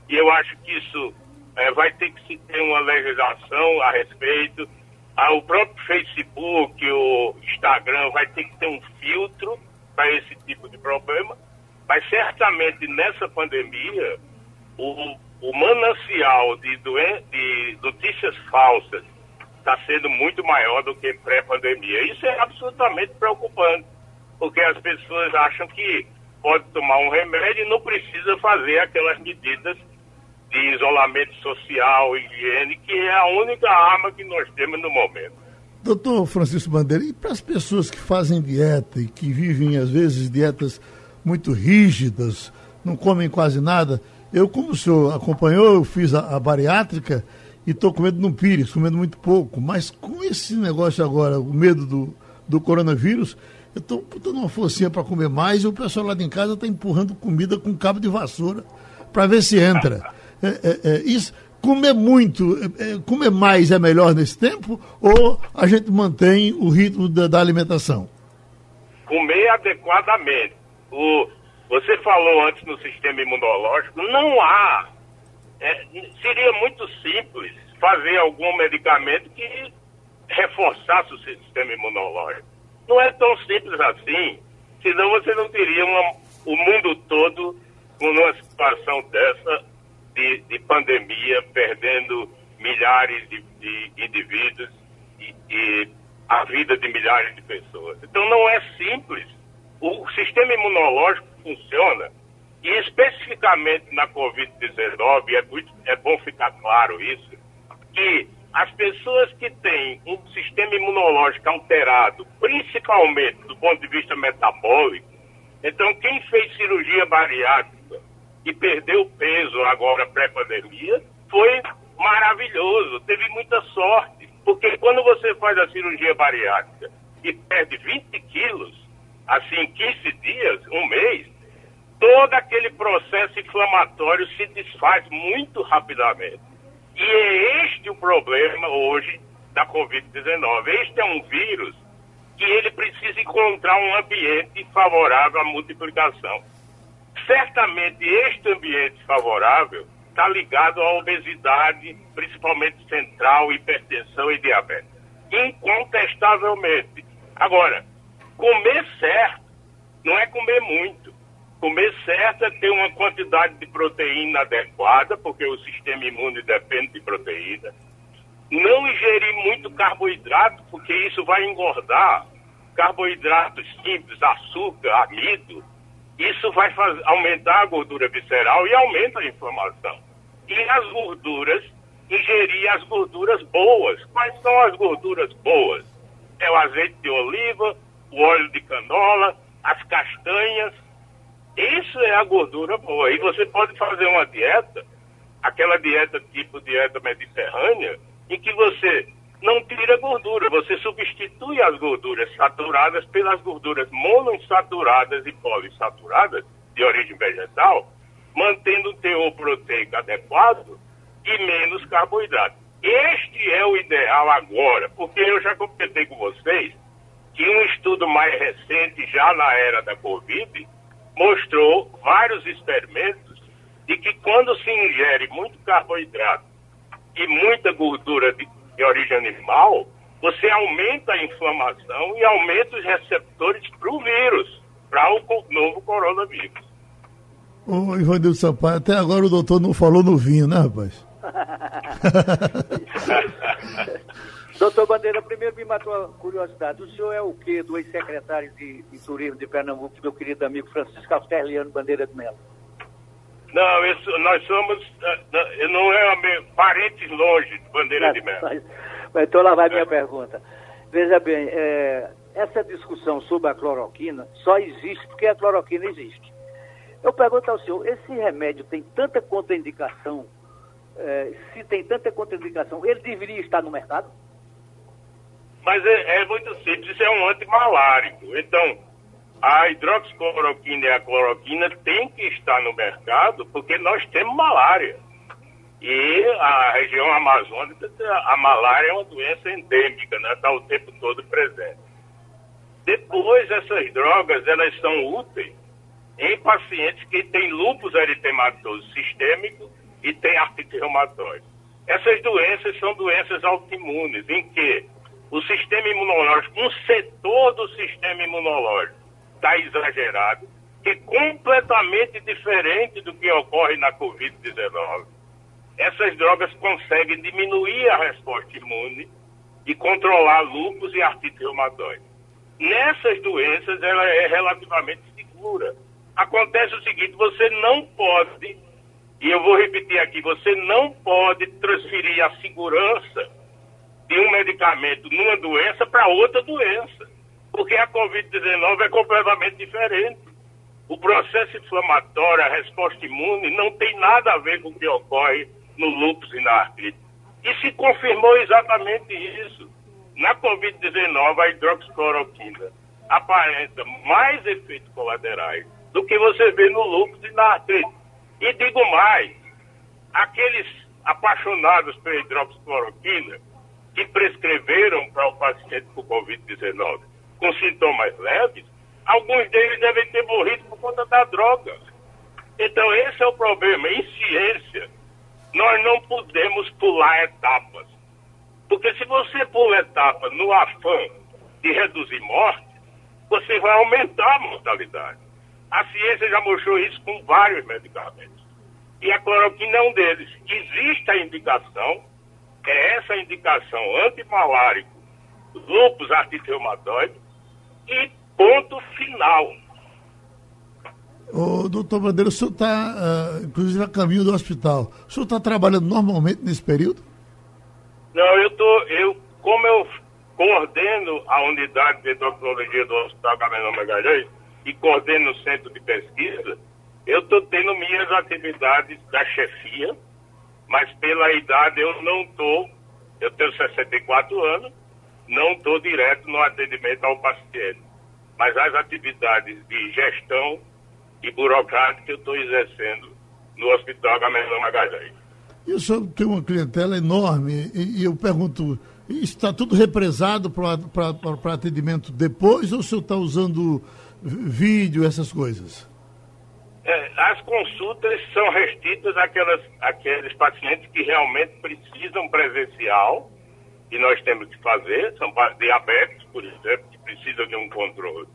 e eu acho que isso é, vai ter que se ter uma legislação a respeito. Ah, o próprio Facebook, o Instagram vai ter que ter um filtro para esse tipo de problema. Mas certamente nessa pandemia, o, o manancial de, doen de notícias falsas está sendo muito maior do que pré-pandemia. Isso é absolutamente preocupante, porque as pessoas acham que pode tomar um remédio e não precisa fazer aquelas medidas de isolamento social, higiene, que é a única arma que nós temos no momento. Doutor Francisco Bandeira, e para as pessoas que fazem dieta e que vivem, às vezes, dietas muito rígidas, não comem quase nada, eu, como o senhor acompanhou, eu fiz a, a bariátrica e estou comendo no pires, comendo muito pouco, mas com esse negócio agora, o medo do, do coronavírus, eu estou dando uma forcinha para comer mais e o pessoal lá de casa está empurrando comida com cabo de vassoura para ver se entra. É, é, é, isso, comer muito, é, é, comer mais é melhor nesse tempo ou a gente mantém o ritmo da, da alimentação? Comer adequadamente. O, você falou antes no sistema imunológico, não há. É, seria muito simples fazer algum medicamento que reforçasse o sistema imunológico. Não é tão simples assim, senão você não teria uma, o mundo todo numa situação dessa de, de pandemia, perdendo milhares de, de indivíduos e, e a vida de milhares de pessoas. Então não é simples. O sistema imunológico funciona e especificamente na Covid-19, é, é bom ficar claro isso, que as pessoas que têm um sistema imunológico alterado, principalmente do ponto de vista metabólico, então quem fez cirurgia bariátrica e perdeu peso agora pré-pandemia, foi maravilhoso, teve muita sorte, porque quando você faz a cirurgia bariátrica e perde 20 quilos, assim, em 15 dias, um mês, todo aquele processo inflamatório se desfaz muito rapidamente. E é este o problema hoje da Covid-19. Este é um vírus que ele precisa encontrar um ambiente favorável à multiplicação. Certamente este ambiente favorável está ligado à obesidade, principalmente central, hipertensão e diabetes. Incontestavelmente. Agora, comer certo não é comer muito. Comer certo é ter uma quantidade de proteína adequada, porque o sistema imune depende de proteína. Não ingerir muito carboidrato, porque isso vai engordar. Carboidratos simples, açúcar, amido, isso vai fazer, aumentar a gordura visceral e aumenta a inflamação. E as gorduras, ingerir as gorduras boas. Quais são as gorduras boas? É o azeite de oliva, o óleo de canola, as castanhas, isso é a gordura boa. E você pode fazer uma dieta, aquela dieta tipo dieta mediterrânea, em que você não tira gordura, você substitui as gorduras saturadas pelas gorduras monoinsaturadas e poliinsaturadas de origem vegetal, mantendo o teor proteico adequado e menos carboidrato. Este é o ideal agora, porque eu já comentei com vocês que um estudo mais recente, já na era da Covid, mostrou vários experimentos de que quando se ingere muito carboidrato e muita gordura de, de origem animal, você aumenta a inflamação e aumenta os receptores para o vírus, para o novo coronavírus. Ô, Ivanildo Sampaio, até agora o doutor não falou no vinho, né, rapaz? Doutor Bandeira, primeiro me matou a curiosidade. O senhor é o quê do ex-secretário de, de, Turismo de Pernambuco, meu querido amigo Francisco Austerliano Bandeira de Mello? Não, isso, nós somos, uh, não é parentes longe de Bandeira de Mello. Mas, então lá vai minha pergunta. Veja bem, é, essa discussão sobre a cloroquina só existe porque a cloroquina existe. Eu pergunto ao senhor, esse remédio tem tanta contraindicação, é, se tem tanta contraindicação, ele deveria estar no mercado? Mas é, é muito simples, isso é um antimalárico. Então, a hidroxicloroquina e a cloroquina têm que estar no mercado porque nós temos malária. E a região amazônica, a malária é uma doença endêmica, né? Está o tempo todo presente. Depois, essas drogas, elas são úteis em pacientes que têm lúpus eritematoso sistêmico e têm artrite reumatoide. Essas doenças são doenças autoimunes, em que o sistema imunológico, um setor do sistema imunológico está exagerado, que é completamente diferente do que ocorre na Covid-19. Essas drogas conseguem diminuir a resposta imune e controlar lúpus e artrite reumatoide. Nessas doenças, ela é relativamente segura. Acontece o seguinte, você não pode, e eu vou repetir aqui, você não pode transferir a segurança de um medicamento numa doença para outra doença. Porque a Covid-19 é completamente diferente. O processo inflamatório, a resposta imune, não tem nada a ver com o que ocorre no lúpus e na artrite. E se confirmou exatamente isso. Na Covid-19, a hidroxicloroquina aparenta mais efeitos colaterais do que você vê no lúpus e na artrite. E digo mais, aqueles apaixonados pela hidroxicloroquina que prescreveram para o paciente com Covid-19 com sintomas leves, alguns deles devem ter morrido por conta da droga. Então, esse é o problema. Em ciência, nós não podemos pular etapas. Porque se você pula etapa no afã de reduzir morte, você vai aumentar a mortalidade. A ciência já mostrou isso com vários medicamentos. E a cloroquina é um deles. Existe a indicação é essa indicação antimalárico, lúpus artrite reumatoide e ponto final. Ô, doutor Bandeira, o senhor está, uh, inclusive, a caminho do hospital. O senhor está trabalhando normalmente nesse período? Não, eu tô, eu, como eu coordeno a unidade de odontologia do Hospital Gabriel Magalhães e coordeno o centro de pesquisa, eu estou tendo minhas atividades da chefia, mas pela idade eu não estou, eu tenho 64 anos, não estou direto no atendimento ao paciente. Mas as atividades de gestão e burocrática eu estou exercendo no Hospital Gabriel Magalhães. E o senhor tem uma clientela enorme, e, e eu pergunto, está tudo represado para atendimento depois ou o senhor está usando vídeo, essas coisas? É, as consultas são restritas àquelas, àqueles pacientes que realmente precisam presencial, e nós temos que fazer, são diabéticos, por exemplo, que precisam de um controle.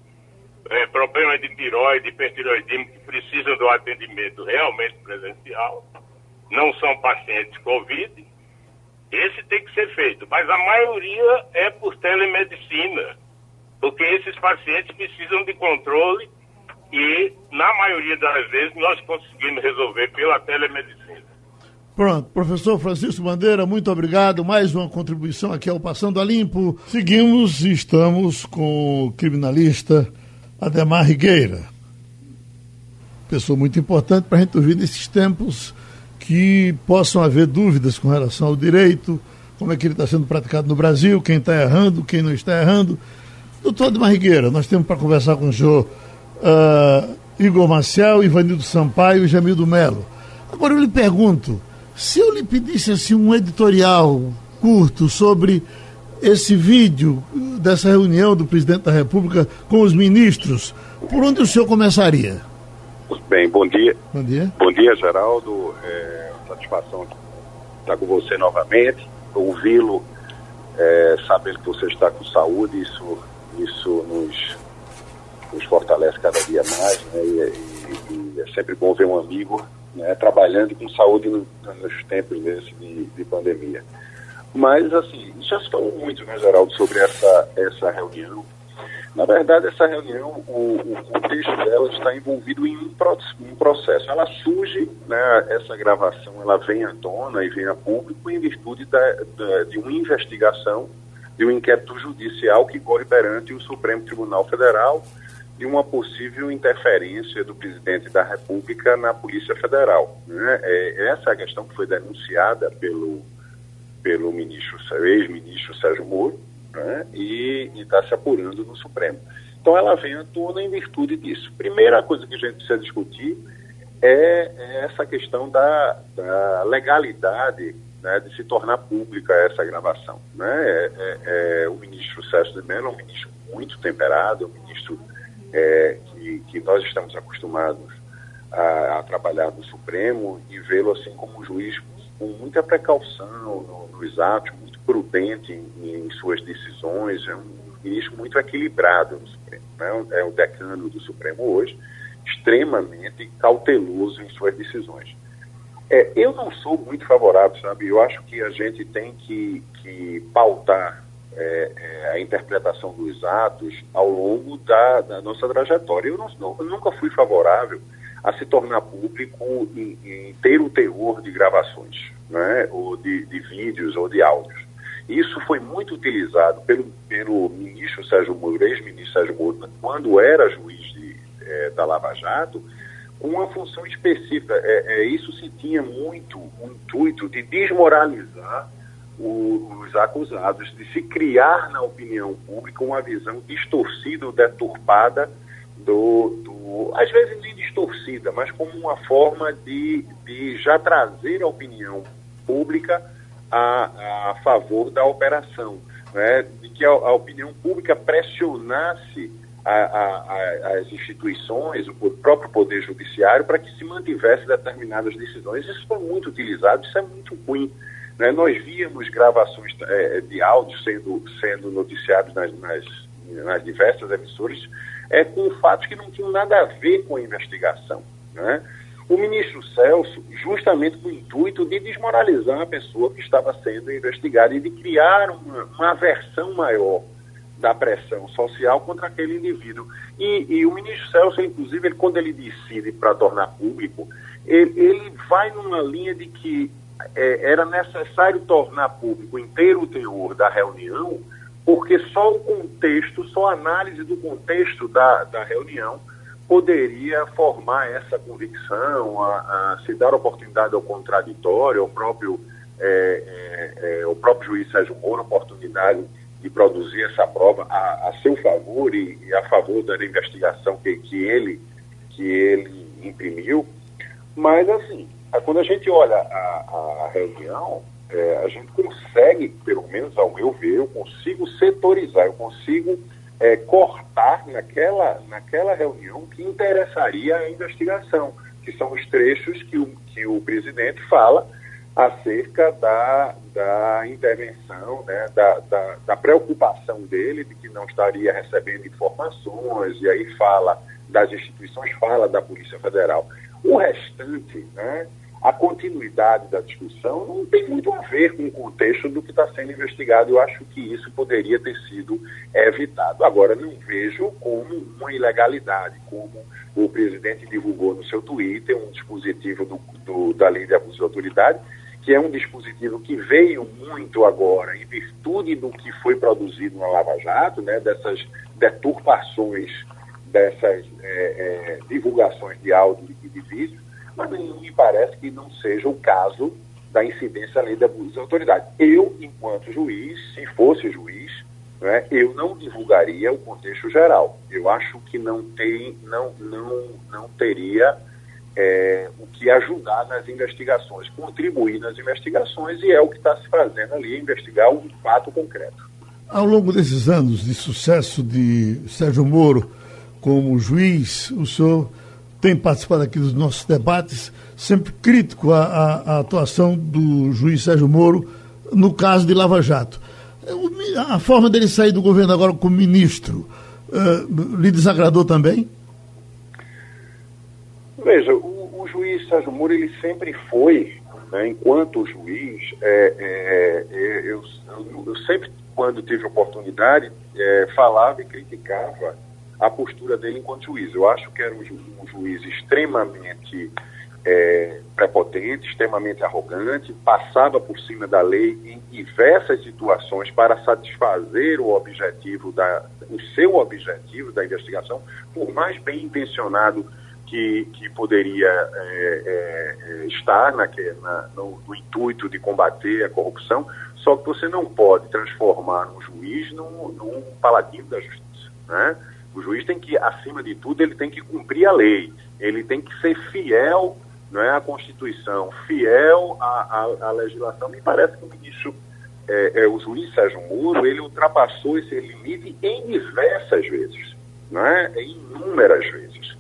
É, problemas de tiroide, hipertiroidismo, que precisam do atendimento realmente presencial. Não são pacientes Covid, esse tem que ser feito, mas a maioria é por telemedicina, porque esses pacientes precisam de controle e, na maioria das vezes, nós conseguimos resolver pela telemedicina. Pronto, professor Francisco Bandeira, muito obrigado. Mais uma contribuição aqui ao Passando a Limpo. Seguimos e estamos com o criminalista Ademar Rigueira. Pessoa muito importante para a gente ouvir nesses tempos que possam haver dúvidas com relação ao direito, como é que ele está sendo praticado no Brasil, quem está errando, quem não está errando. Doutor de Marrigueira, nós temos para conversar com o senhor uh, Igor Marcel, Ivanildo Sampaio e Jamildo Melo. Agora eu lhe pergunto, se eu lhe pedisse assim um editorial curto sobre esse vídeo dessa reunião do presidente da República com os ministros, por onde o senhor começaria? Bem, bom dia. Bom dia. Bom dia, Geraldo. É, satisfação estar com você novamente, ouvi-lo, é, saber que você está com saúde, isso, isso nos, nos fortalece cada dia mais, né? E, e, e é sempre bom ver um amigo né, trabalhando com saúde no, nos tempos desse de, de pandemia. Mas, assim, já se falou muito, né, Geraldo, sobre essa, essa reunião na verdade, essa reunião, o, o contexto dela está envolvido em um, um processo. Ela surge, né, essa gravação, ela vem à tona e vem a público em virtude da, da, de uma investigação, de um inquérito judicial que corre perante o Supremo Tribunal Federal de uma possível interferência do presidente da República na Polícia Federal. Né? É, essa é a questão que foi denunciada pelo, pelo ministro, ex-ministro Sérgio Moro, né? e está se apurando no Supremo. Então ela vem à em virtude disso. Primeira coisa que a gente precisa discutir é, é essa questão da, da legalidade né, de se tornar pública essa gravação. Né? É, é, é o ministro Sérgio de Mello é um ministro muito temperado, é um ministro é, que, que, nós estamos acostumados a, a trabalhar no Supremo e vê-lo assim como um juiz com muita precaução no, nos atos, prudente em, em suas decisões, é um ministro muito equilibrado no Supremo. Né? É o decano do Supremo hoje, extremamente cauteloso em suas decisões. É, eu não sou muito favorável, sabe? Eu acho que a gente tem que, que pautar é, é, a interpretação dos atos ao longo da, da nossa trajetória. Eu, não, eu, nunca fui favorável a se tornar público ter o teor de gravações, né? ou de, de vídeos ou de áudios. Isso foi muito utilizado pelo, pelo ministro Sérgio Moro, ex-ministro Sérgio Moro, quando era juiz de, é, da Lava Jato, com uma função específica. É, é, isso se tinha muito o intuito de desmoralizar os acusados, de se criar na opinião pública uma visão distorcida ou deturpada do, do, às vezes nem distorcida, mas como uma forma de, de já trazer a opinião pública a, a favor da operação, né? de que a, a opinião pública pressionasse a, as instituições, o próprio Poder Judiciário, para que se mantivesse determinadas decisões. Isso foi muito utilizado, isso é muito ruim. Né? Nós víamos gravações é, de áudio sendo, sendo noticiados nas, nas, nas diversas emissoras é, com fatos que não tinham nada a ver com a investigação. Né? o ministro Celso, justamente com o intuito de desmoralizar a pessoa que estava sendo investigada e de criar uma, uma aversão maior da pressão social contra aquele indivíduo. E, e o ministro Celso, inclusive, ele, quando ele decide para tornar público, ele, ele vai numa linha de que é, era necessário tornar público inteiro o teor da reunião, porque só o contexto, só a análise do contexto da, da reunião poderia formar essa convicção, a, a se dar oportunidade ao contraditório, ao próprio, é, é, é, o próprio juiz Sérgio Moro, oportunidade de produzir essa prova a, a seu favor e, e, a favor da investigação que, que, ele, que ele imprimiu. Mas, assim, quando a gente olha a, a reunião, é, a gente consegue, pelo menos ao meu ver, eu consigo setorizar, eu consigo é, cortar naquela, naquela reunião que interessaria a investigação, que são os trechos que o, que o presidente fala acerca da, da intervenção, né, da, da, da, preocupação dele de que não estaria recebendo informações, e aí fala das instituições, fala da Polícia Federal. O restante, né, a continuidade da discussão não tem muito a ver com o contexto do que está sendo investigado. Eu acho que isso poderia ter sido evitado. Agora, não vejo como uma ilegalidade, como o presidente divulgou no seu Twitter, um dispositivo do, do, da lei de abuso de autoridade, que é um dispositivo que veio muito agora em virtude do que foi produzido na Lava Jato, né, dessas deturpações, dessas é, é, divulgações de áudio e de vídeo, mas me parece que não seja o caso da incidência da lei de abuso de autoridade. Eu, enquanto juiz, se fosse juiz, né, eu não divulgaria o contexto geral. Eu acho que não tem, não, não, não teria é, o que ajudar nas investigações, contribuir nas investigações, e é o que está se fazendo ali, investigar um fato concreto. Ao longo desses anos de sucesso de Sérgio Moro como juiz, o senhor tem participado aqui dos nossos debates, sempre crítico à, atuação do juiz Sérgio Moro no caso de Lava Jato. A forma dele sair do governo agora como ministro uh, lhe desagradou também? Veja, o, o, juiz Sérgio Moro ele sempre foi, né, enquanto juiz, é, é, é, eu, eu, eu, sempre, quando tive oportunidade, é, falava e criticava a postura dele enquanto juiz. Eu acho que era um, ju um juiz extremamente é, prepotente, extremamente arrogante, passava por cima da lei em diversas situações para satisfazer o objetivo da, o seu objetivo da investigação, por mais bem intencionado que, que poderia é, é, estar na, no, no, intuito de combater a corrupção, só que você não pode transformar um juiz num, num paladino da justiça, né? O juiz tem que, acima de tudo, ele tem que cumprir a lei, ele tem que ser fiel não é, à Constituição, fiel à, à, à legislação. Me parece que o ministro, é, é, o juiz Sérgio Moro, ele ultrapassou esse limite em diversas vezes, não é? em inúmeras vezes.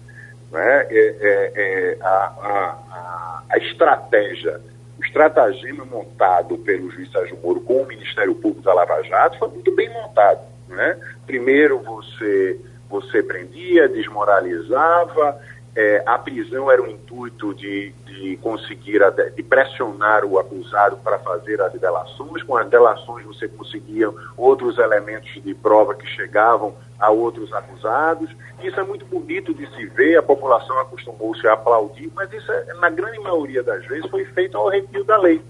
Não é? é, é, é a, a, a estratégia o estratagema montado pelo juiz Sérgio Moro com o Ministério Público da Lava Jato foi muito bem montado. Né? Primeiro você você prendia, desmoralizava, é, a prisão era o intuito de, de conseguir, de pressionar o acusado para fazer as delações. Com as delações você conseguia outros elementos de prova que chegavam a outros acusados. Isso é muito bonito de se ver, a população acostumou-se a aplaudir, mas isso, é, na grande maioria das vezes, foi feito ao arrepio da lei.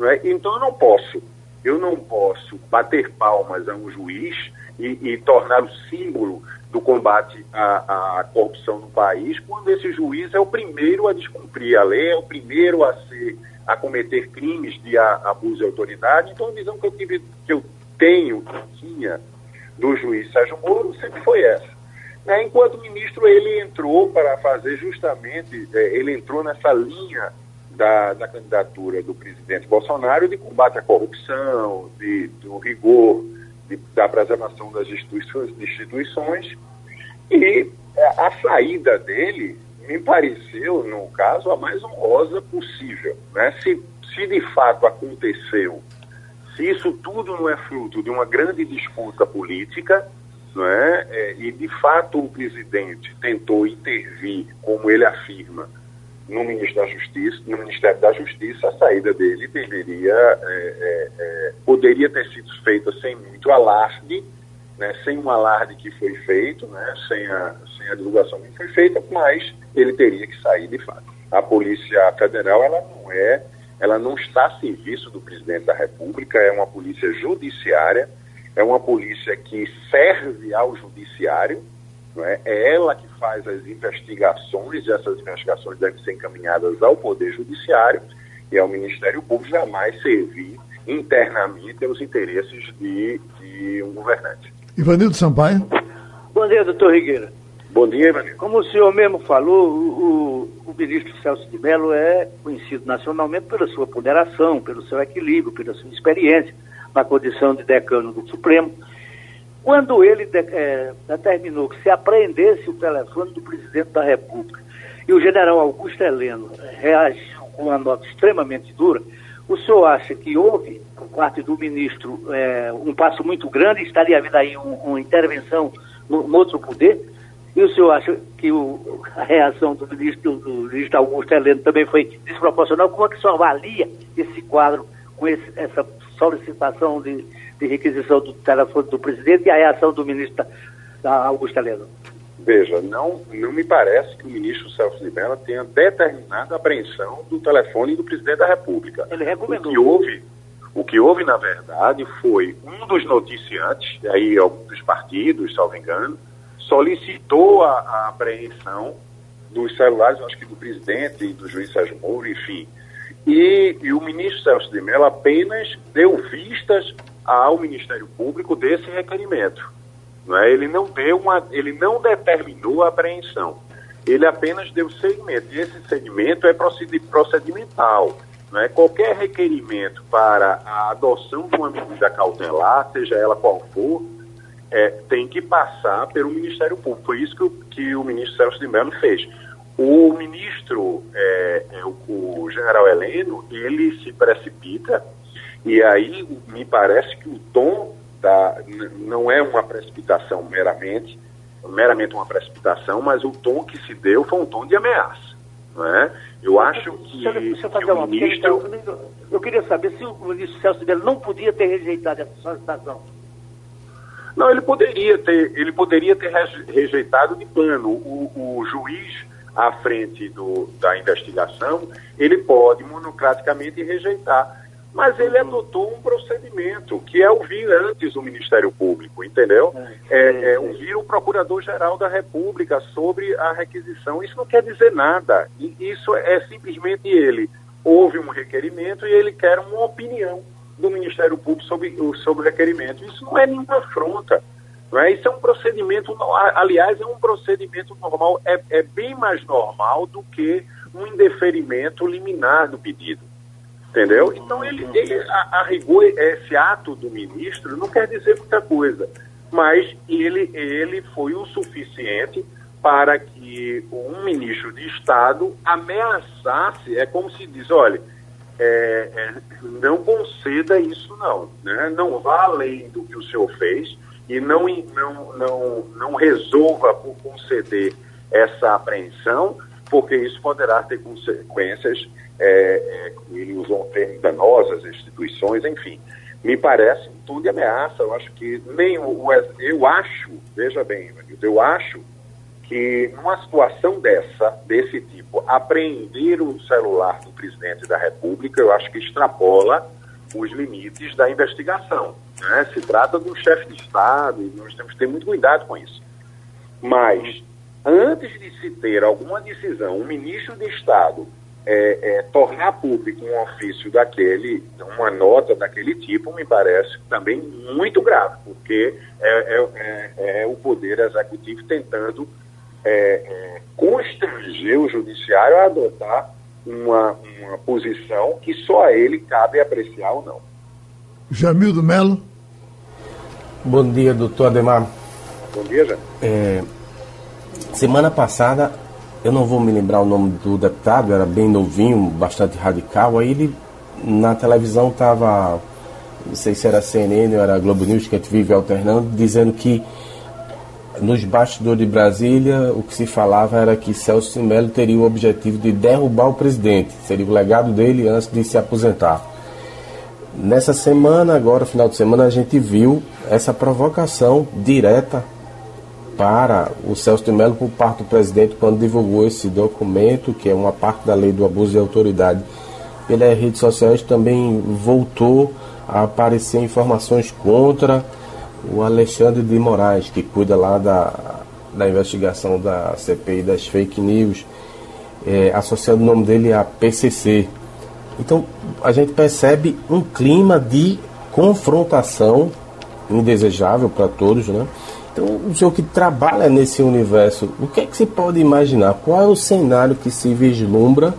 É? Então eu não posso, eu não posso bater palmas a um juiz e, e tornar o símbolo do combate à, à, corrupção no país, quando esse juiz é o primeiro a descumprir a lei, é o primeiro a ser a cometer crimes de abuso de autoridade. Então a visão que eu tive, que eu tenho, que tinha do juiz Sérgio Moro sempre foi essa. Né? Enquanto ministro, ele entrou para fazer justamente, é, ele entrou nessa linha da, da, candidatura do presidente Bolsonaro de combate à corrupção, de, do rigor da preservação das instituições, e é, a saída dele me pareceu, no caso, a mais honrosa possível. Né? Se, se de fato aconteceu, se isso tudo não é fruto de uma grande disputa política, não é? é e de fato o presidente tentou intervir, como ele afirma, no Ministério da Justiça, no Ministério da Justiça, a saída dele deveria, é, é, é, poderia ter sido feita sem muito alarde, né, sem um alarde que foi feito, né, sem, a, sem a divulgação que foi feita, mas ele teria que sair de fato. A Polícia Federal ela não é ela não está a serviço do presidente da República, é uma polícia judiciária, é uma polícia que serve ao judiciário, não é? é ela que faz as investigações, e essas investigações devem ser encaminhadas ao Poder Judiciário e ao Ministério Público, jamais servir internamente aos interesses de, de um governante. Ivanildo Sampaio. Bom dia, doutor Rigueira. Bom dia, Ivanildo. Como o senhor mesmo falou, o, o ministro Celso de Mello é conhecido nacionalmente pela sua ponderação, pelo seu equilíbrio, pela sua experiência na condição de decano do Supremo. Quando ele de, é, determinou que se apreendesse o telefone do presidente da República e o general Augusto Heleno reagiu com uma nota extremamente dura, o senhor acha que houve, por parte do ministro, é, um passo muito grande, estaria havendo aí um, uma intervenção no, no, outro poder? E o senhor acha que o, a reação do ministro, do ministro Augusto Heleno também foi desproporcional? Como é que o senhor avalia esse quadro com esse, essa solicitação de, de, requisição do telefone do presidente e a reação do ministro Augusto Heleno? Veja, não, não me parece que o ministro Celso de Mello tenha determinado a apreensão do telefone do presidente da República. Ele recomendou. O que houve, o que houve na verdade, foi um dos noticiantes, aí algum dos partidos, salvo engano, solicitou a, a apreensão dos celulares, acho que do presidente e do juiz Sérgio Moro, enfim. E, e o ministro Celso de Mello apenas deu vistas ao Ministério Público desse requerimento. Não é? Ele não deu uma, ele não determinou a apreensão. Ele apenas deu segmento. E esse segmento é procedimental. Não é? Qualquer requerimento para a adoção de uma medida cautelar, seja ela qual for, é, tem que passar pelo Ministério Público. Foi isso que o, que o ministro Celso de Mello fez. O ministro, é, é, o, o general Heleno, ele se precipita e aí me parece que o tom da, não é uma precipitação meramente, meramente uma precipitação, mas o tom que se deu foi um tom de ameaça. Não é? Eu acho que, deixa, deixa que o ministro... Eu queria saber se o ministro Celso de Mello não podia ter rejeitado essa solicitação. Não, ele poderia ter, ele poderia ter rejeitado de plano. O, o juiz à frente do, da investigação, ele pode monocraticamente rejeitar mas ele adotou um procedimento, que é ouvir antes o Ministério Público, entendeu? É, é, é ouvir o Procurador-Geral da República sobre a requisição. Isso não quer dizer nada. Isso é simplesmente ele houve um requerimento e ele quer uma opinião do Ministério Público sobre, sobre o requerimento. Isso não é nenhuma afronta. Não é? Isso é um procedimento, aliás, é um procedimento normal, é, é bem mais normal do que um indeferimento liminar do pedido. Entendeu? Então, ele, ele a, rigor, esse ato do ministro não quer dizer muita coisa, mas ele, ele foi o suficiente para que um ministro de Estado ameaçasse, é como se diz, olha, é, é, não conceda isso não, né? não vá além do que o senhor fez e não, não, não, não resolva por conceder essa apreensão, porque isso poderá ter consequências é, é, ele usou um termo danosas, instituições, enfim. Me parece de ameaça. Eu acho que nem o, o eu acho, veja bem, eu acho que numa situação dessa, desse tipo, apreender o celular do presidente da República, eu acho que extrapola os limites da investigação. Né? Se trata de um chefe de Estado e nós temos que ter muito cuidado com isso. Mas, antes de se ter alguma decisão, um ministro de Estado é, é, tornar público um ofício daquele, uma nota daquele tipo, me parece também muito grave, porque é, é, é, é o Poder Executivo tentando é, constranger o Judiciário a adotar uma, uma posição que só a ele cabe apreciar ou não. Jamildo Melo. Bom dia, doutor Ademar. Bom dia, Jamil. semana passada eu não vou me lembrar o nome do deputado, era bem novinho, bastante radical. Aí ele na televisão estava, não sei se era CNN ou era Globo News, que a gente vive alternando, dizendo que nos bastidores de Brasília o que se falava era que Celso Melo teria o objetivo de derrubar o presidente, seria o legado dele antes de se aposentar. Nessa semana, agora, final de semana, a gente viu essa provocação direta para o Celso de Mello por parte do presidente quando divulgou esse documento, que é uma parte da lei do abuso de autoridade pelas redes sociais também voltou a aparecer informações contra o Alexandre de Moraes, que cuida lá da, da investigação da CPI das fake news, é, associando o nome dele a PCC. Então a gente percebe um clima de confrontação indesejável para todos, né? Então, o senhor que trabalha nesse universo, o que é que se pode imaginar? Qual é o cenário que se vislumbra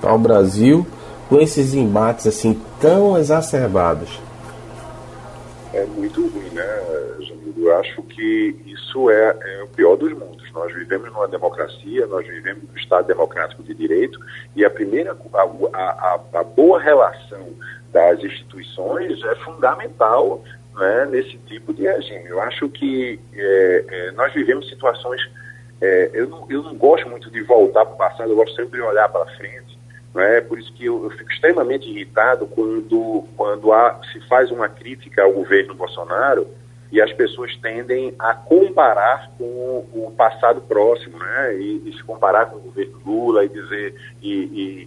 para o Brasil com esses embates assim tão exacerbados? É muito ruim, né, Jamil? Eu acho que isso é, é, o pior dos mundos. Nós vivemos numa democracia, nós vivemos num Estado democrático de direito e a primeira, a, a, a boa relação das instituições é fundamental né, nesse tipo de regime. Eu acho que é, é, nós vivemos situações. É, eu, não, eu não gosto muito de voltar para o passado, eu gosto sempre de olhar para frente. Né, por isso que eu, eu, fico extremamente irritado quando, quando há, se faz uma crítica ao governo Bolsonaro e as pessoas tendem a comparar com o passado próximo, né? E, e se comparar com o governo Lula e dizer e,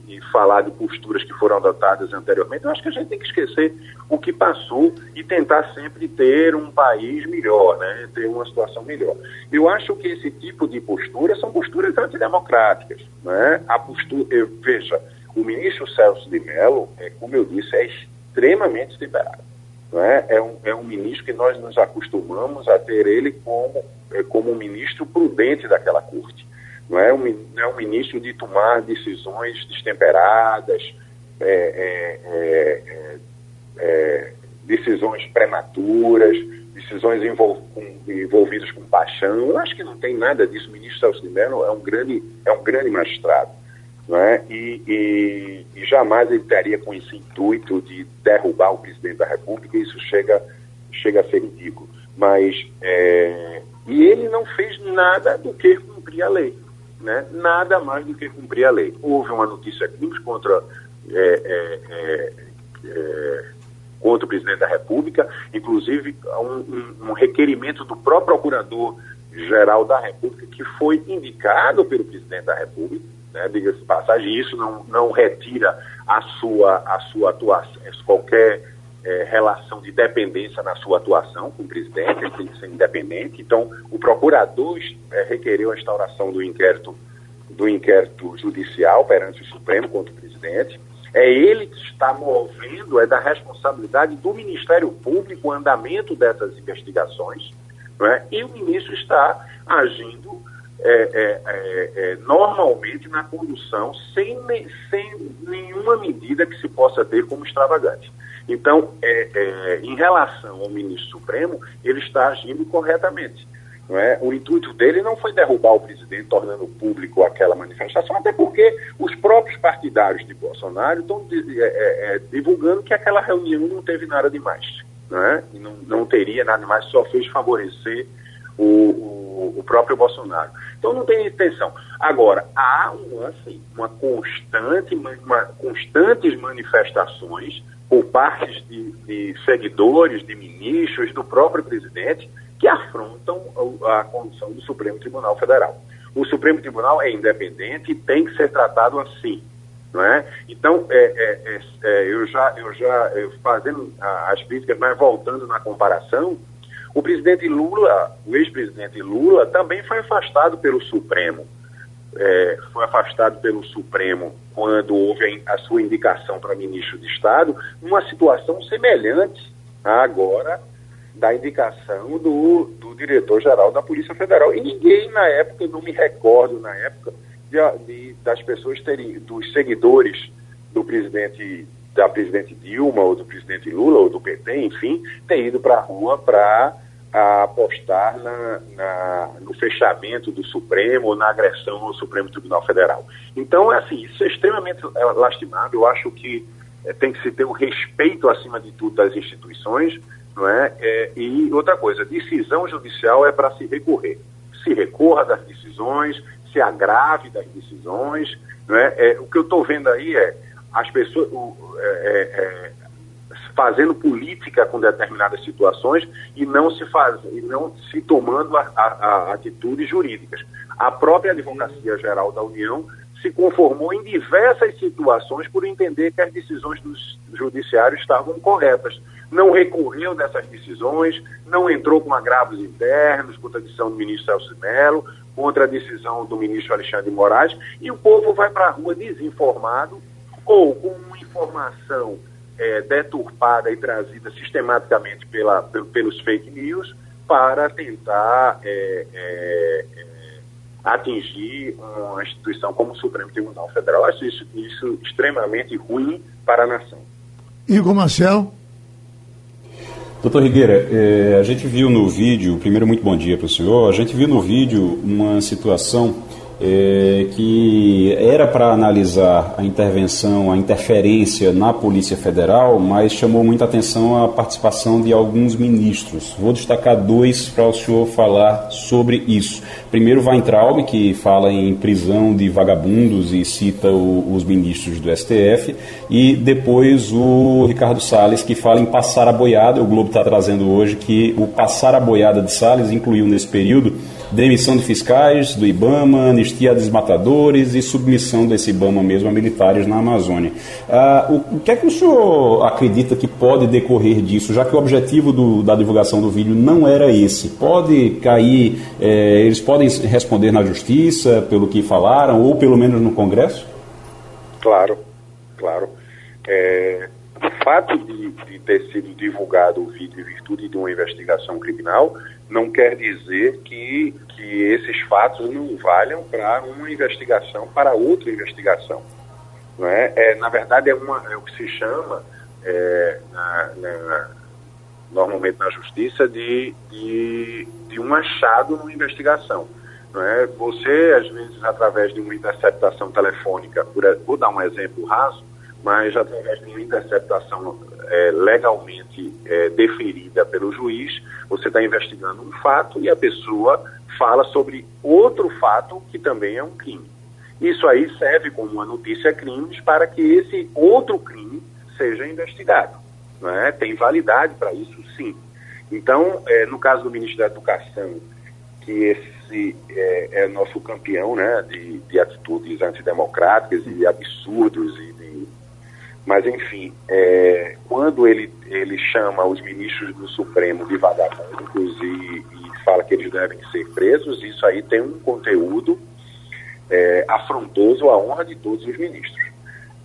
e, e, falar de posturas que foram adotadas anteriormente. Eu acho que a gente tem que esquecer o que passou e tentar sempre ter um país melhor, né? Ter uma situação melhor. Eu acho que esse tipo de postura são posturas antidemocráticas, né? A postura, eu, veja, o ministro Celso de Mello, é, como eu disse, é extremamente liberado. Não é? É, um, é um ministro que nós nos acostumamos a ter ele como, é, como um ministro prudente daquela corte. Não é, um, é um ministro de tomar decisões destemperadas, é, é, é, é, é decisões prematuras, decisões envol, envolvidas com paixão. Eu acho que não tem nada disso. O ministro Celso de Mello é um grande, é um grande magistrado né? E, e, e, jamais ele estaria com esse intuito de derrubar o presidente da República, isso chega, chega a ser ridículo. Mas, é, e ele não fez nada do que cumprir a lei, né? nada mais do que cumprir a lei. Houve uma notícia crime contra, é, é, é, é, contra o presidente da República, inclusive um, um, um requerimento do próprio procurador-geral da República, que foi indicado pelo presidente da República, né, diga-se passagem, isso não, não retira a sua, a sua atuação, qualquer é, relação de dependência na sua atuação com o presidente, ele tem que ser independente. Então, o procurador é, requereu a instauração do inquérito, do inquérito judicial perante o Supremo contra o presidente. É ele que está movendo, é da responsabilidade do Ministério Público o andamento dessas investigações, é? e o ministro está agindo é, é, é, é, normalmente na condução sem, sem nenhuma medida que se possa ter como extravagante. Então, é, é, em relação ao ministro Supremo, ele está agindo corretamente. É? O intuito dele não foi derrubar o presidente, tornando público aquela manifestação, até porque os próprios partidários de Bolsonaro estão divulgando que aquela reunião não teve nada demais. Não, é? não, não teria nada demais, só fez favorecer o, o, o, próprio Bolsonaro. Então não tem intenção. Agora, há uma, assim, uma constante, uma, constantes manifestações por parte de, de, seguidores, de ministros, do próprio presidente, que afrontam a, a condução do Supremo Tribunal Federal. O Supremo Tribunal é independente e tem que ser tratado assim. É? Então, é, é, é, é eu já, eu já eu fazendo as críticas, mas voltando na comparação, o presidente Lula, o ex-presidente Lula, também foi afastado pelo Supremo. É, foi afastado pelo Supremo quando houve a, sua indicação para ministro de Estado, numa situação semelhante agora da indicação do, do diretor-geral da Polícia Federal. E ninguém na época, não me recordo na época, de, de, das pessoas terem, dos seguidores do presidente da presidente Dilma ou do presidente Lula ou do PT, enfim, ter ido para a rua para a apostar na, na, no fechamento do Supremo ou na agressão ao Supremo Tribunal Federal. Então, é assim, isso é extremamente é, lastimável. Eu acho que é, tem que se ter um respeito, acima de tudo, das instituições, não é? é e outra coisa, decisão judicial é para se recorrer. Se recorra das decisões, se agrave das decisões, não é? é o que eu estou vendo aí é as pessoas... O, é, é fazendo política com determinadas situações e não se faz, e não se tomando a, a, a atitudes jurídicas. A própria Advocacia Geral da União se conformou em diversas situações por entender que as decisões do judiciário estavam corretas. Não recorreu dessas decisões, não entrou com agravos internos, contra a decisão do ministro Celso Melo, contra a decisão do ministro Alexandre Moraes, e o povo vai para a rua desinformado ou com uma informação é, deturpada e trazida sistematicamente pela, pelos fake news para tentar é, é, é atingir uma instituição como o Supremo Tribunal Federal. Eu acho isso, isso extremamente ruim para a nação. Igor Marcel. Doutor Rigueira, eh, a gente viu no vídeo, primeiro muito bom dia para o senhor, a gente viu no vídeo uma situação é, que era para analisar a intervenção, a interferência na Polícia Federal, mas chamou muita atenção a participação de alguns ministros. Vou destacar dois para o senhor falar sobre isso. Primeiro, Weintraub, que fala em prisão de vagabundos e cita o, os ministros do STF, e depois o Ricardo Salles, que fala em passar a boiada. O Globo está trazendo hoje que o passar a boiada de Salles incluiu nesse período demissão de fiscais do IBAMA, anistia a desmatadores e submissão desse IBAMA mesmo a militares na Amazônia. Ah, o, o, que é que o senhor acredita que pode decorrer disso, já que o objetivo do, da divulgação do vídeo não era esse? Pode cair, é, eles podem responder na justiça pelo que falaram, ou pelo menos no Congresso? Claro, claro. É, o fato de, de ter sido divulgado o vídeo em virtude de uma investigação criminal não quer dizer que, que esses fatos não valham para uma investigação, para outra investigação. Não é? é na verdade, é, uma, é o que se chama, é, na, na, normalmente na justiça, de, de, de um achado numa investigação. Não é? Você, às vezes, através de uma interceptação telefônica, por, vou dar um exemplo raso, mas através de uma interceptação é, legalmente é, deferida pelo juiz, você está investigando um fato e a pessoa fala sobre outro fato que também é um crime. Isso aí serve como uma notícia crimes para que esse outro crime seja investigado. Não é? Tem validade para isso, sim. Então, é, no caso do ministro da Educação, que esse é, é nosso campeão né, de, de atitudes antidemocráticas e absurdos e mas, enfim, é, quando ele, ele chama os ministros do Supremo de vagabundos e, e fala que eles devem ser presos, isso aí tem um conteúdo é, afrontoso à honra de todos os ministros.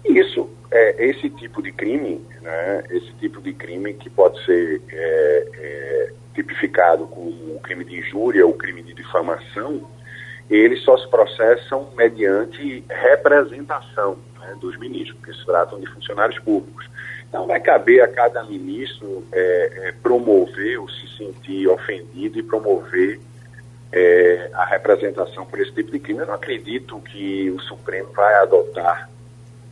Isso, é, esse tipo de crime, né, esse tipo de crime que pode ser é, é, tipificado como crime de injúria ou crime de difamação, eles só se processam mediante representação né, dos ministros, porque se tratam de funcionários públicos. Então, vai caber a cada ministro é, é, promover ou se sentir ofendido e promover é, a representação por esse tipo de crime. Eu não acredito que o Supremo vai adotar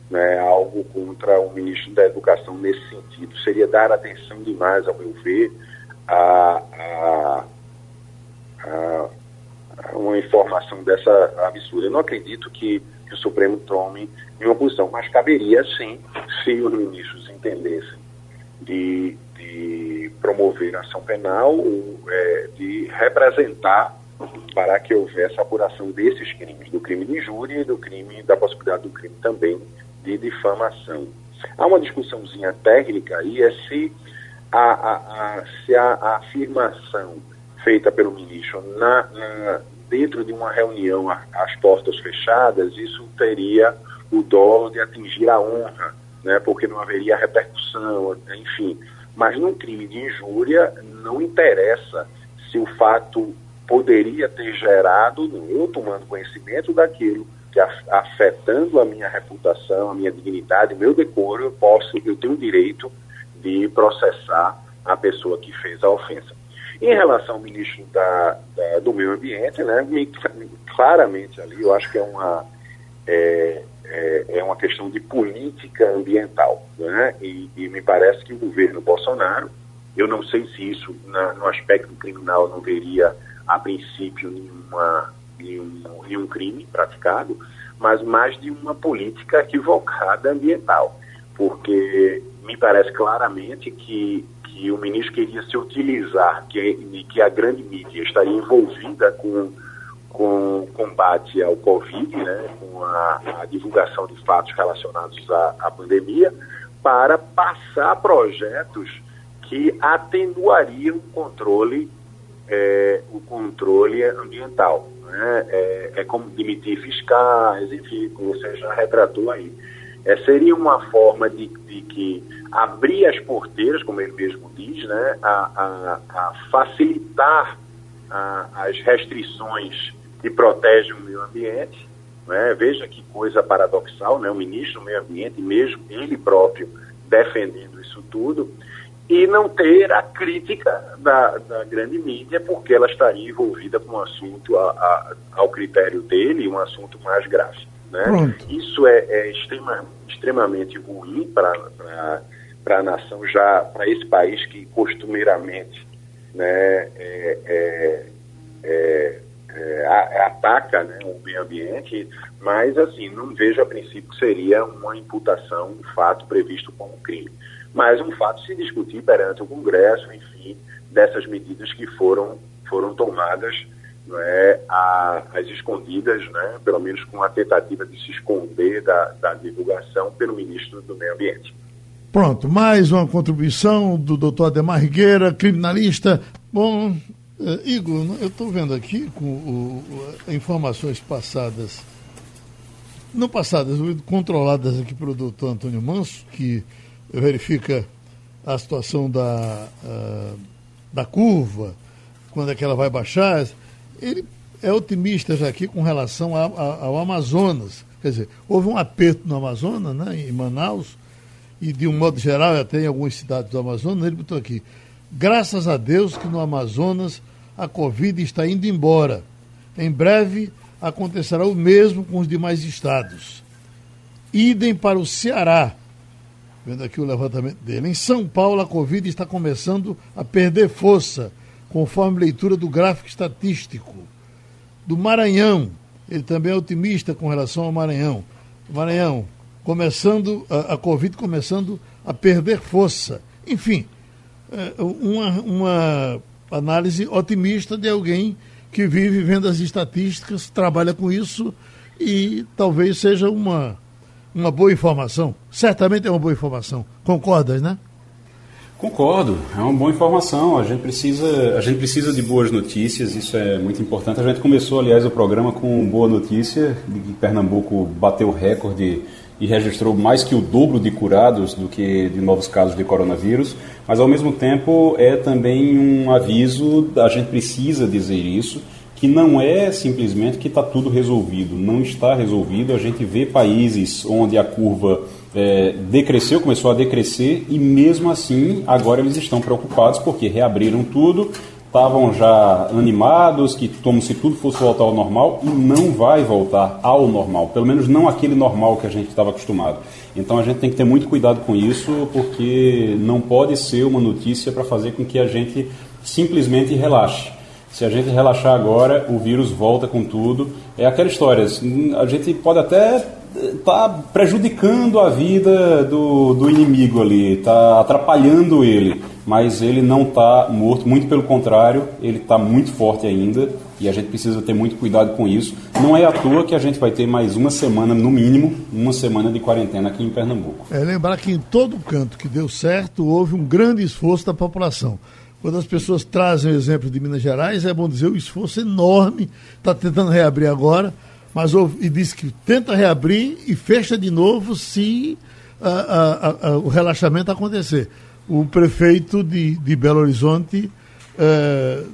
né, algo contra o ministro da Educação nesse sentido. Seria dar atenção demais, ao meu ver, a, a, a, uma informação dessa absurda. Eu não acredito que que o Supremo tome uma posição, mas caberia sim, se os ministros entendessem de, de promover ação penal, ou, é, de representar para que houvesse apuração desses crimes, do crime de injúria e do crime, da possibilidade do crime também de difamação. Há uma discussãozinha técnica aí, é se a, a, a se a, a, afirmação feita pelo ministro na, na dentro de uma reunião às portas fechadas, isso teria o dolo de atingir a honra, né, porque não haveria repercussão, enfim. Mas num crime de injúria, não interessa se o fato poderia ter gerado, eu tomando conhecimento daquilo, que afetando a minha reputação, a minha dignidade, meu decoro, eu posso, eu tenho o direito de processar a pessoa que fez a ofensa. Em relação ao ministro da, da, do Meio Ambiente, né, claramente ali, eu acho que é uma, é, é, é uma questão de política ambiental. Né, e, e, me parece que o governo Bolsonaro, eu não sei se isso na, no aspecto criminal não veria, a princípio, nenhuma, nenhum, nenhum crime praticado, mas mais de uma política equivocada ambiental. Porque me parece claramente que que o ministro queria se utilizar, que, que a grande mídia estaria envolvida com, com o combate ao Covid, né, com a, a divulgação de fatos relacionados à, à pandemia, para passar projetos que atenuariam o controle, é, o controle ambiental. Né? É, é, como demitir fiscais, enfim, como você já retratou aí. É, seria uma forma de, de, que abrir as porteiras, como ele mesmo diz, né? a, a, a facilitar a, as restrições que protegem o meio ambiente. Né? Veja que coisa paradoxal, né? o ministro do meio ambiente, mesmo ele próprio defendendo isso tudo, e não ter a crítica da, da grande mídia, porque ela estaria envolvida com um assunto, ao critério dele, um assunto mais grave. Né? Isso é, é extrema, extremamente ruim para a nação, já para esse país que costumeiramente né, é, é, é, é ataca né, o meio ambiente, mas assim, não vejo a princípio que seria uma imputação, um fato previsto como crime. Mas um fato se discutir perante o Congresso, enfim, dessas medidas que foram, foram tomadas é, às escondidas, né, pelo menos com a tentativa de se esconder da, da divulgação pelo ministro do Meio Ambiente. Pronto, mais uma contribuição do doutor Ademar Rigueira, criminalista. Bom, uh, Igor, eu estou vendo aqui com o, o, informações passadas, não passadas, controladas aqui pelo doutor Antônio Manso, que verifica a situação da, uh, da curva, quando é que ela vai baixar, ele é otimista já aqui com relação a, a, ao Amazonas. Quer dizer, houve um aperto no Amazonas, né, em Manaus, e de um modo geral até em algumas cidades do Amazonas, ele botou aqui, graças a Deus que no Amazonas a Covid está indo embora. Em breve acontecerá o mesmo com os demais estados. Idem para o Ceará, Vendo aqui o levantamento dele. Em São Paulo, a Covid está começando a perder força, conforme leitura do gráfico estatístico. Do Maranhão, ele também é otimista com relação ao Maranhão. Maranhão, começando, a, a Covid começando a perder força. Enfim, é, uma, uma análise otimista de alguém que vive vendo as estatísticas, trabalha com isso e talvez seja uma uma boa informação. Certamente é uma boa informação. Concordas, né? Concordo, é uma boa informação. A gente precisa, a gente precisa de boas notícias, isso é muito importante. A gente começou, aliás, o programa com boa notícia de que Pernambuco bateu recorde e registrou mais que o dobro de curados do que de novos casos de coronavírus, mas ao mesmo tempo é também um aviso, a gente precisa dizer isso que não é simplesmente que está tudo resolvido, não está resolvido. A gente vê países onde a curva é, decresceu, começou a decrescer e mesmo assim agora eles estão preocupados porque reabriram tudo, estavam já animados, que como se tudo fosse voltar ao normal e não vai voltar ao normal, pelo menos não aquele normal que a gente estava acostumado. Então a gente tem que ter muito cuidado com isso porque não pode ser uma notícia para fazer com que a gente simplesmente relaxe. Se a gente relaxar agora, o vírus volta com tudo. É aquela história, a gente pode até estar tá prejudicando a vida do, do inimigo ali, está atrapalhando ele, mas ele não está morto, muito pelo contrário, ele está muito forte ainda e a gente precisa ter muito cuidado com isso. Não é à toa que a gente vai ter mais uma semana, no mínimo, uma semana de quarentena aqui em Pernambuco. É lembrar que em todo canto que deu certo, houve um grande esforço da população. Quando as pessoas trazem o exemplo de Minas Gerais, é bom dizer o esforço enorme, está tentando reabrir agora, mas e diz que tenta reabrir e fecha de novo se a, a, a, o relaxamento acontecer. O prefeito de, de Belo Horizonte eh,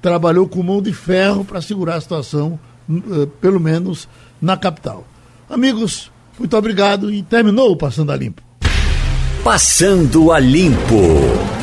trabalhou com mão de ferro para segurar a situação, eh, pelo menos na capital. Amigos, muito obrigado e terminou o Passando a Limpo. Passando a Limpo.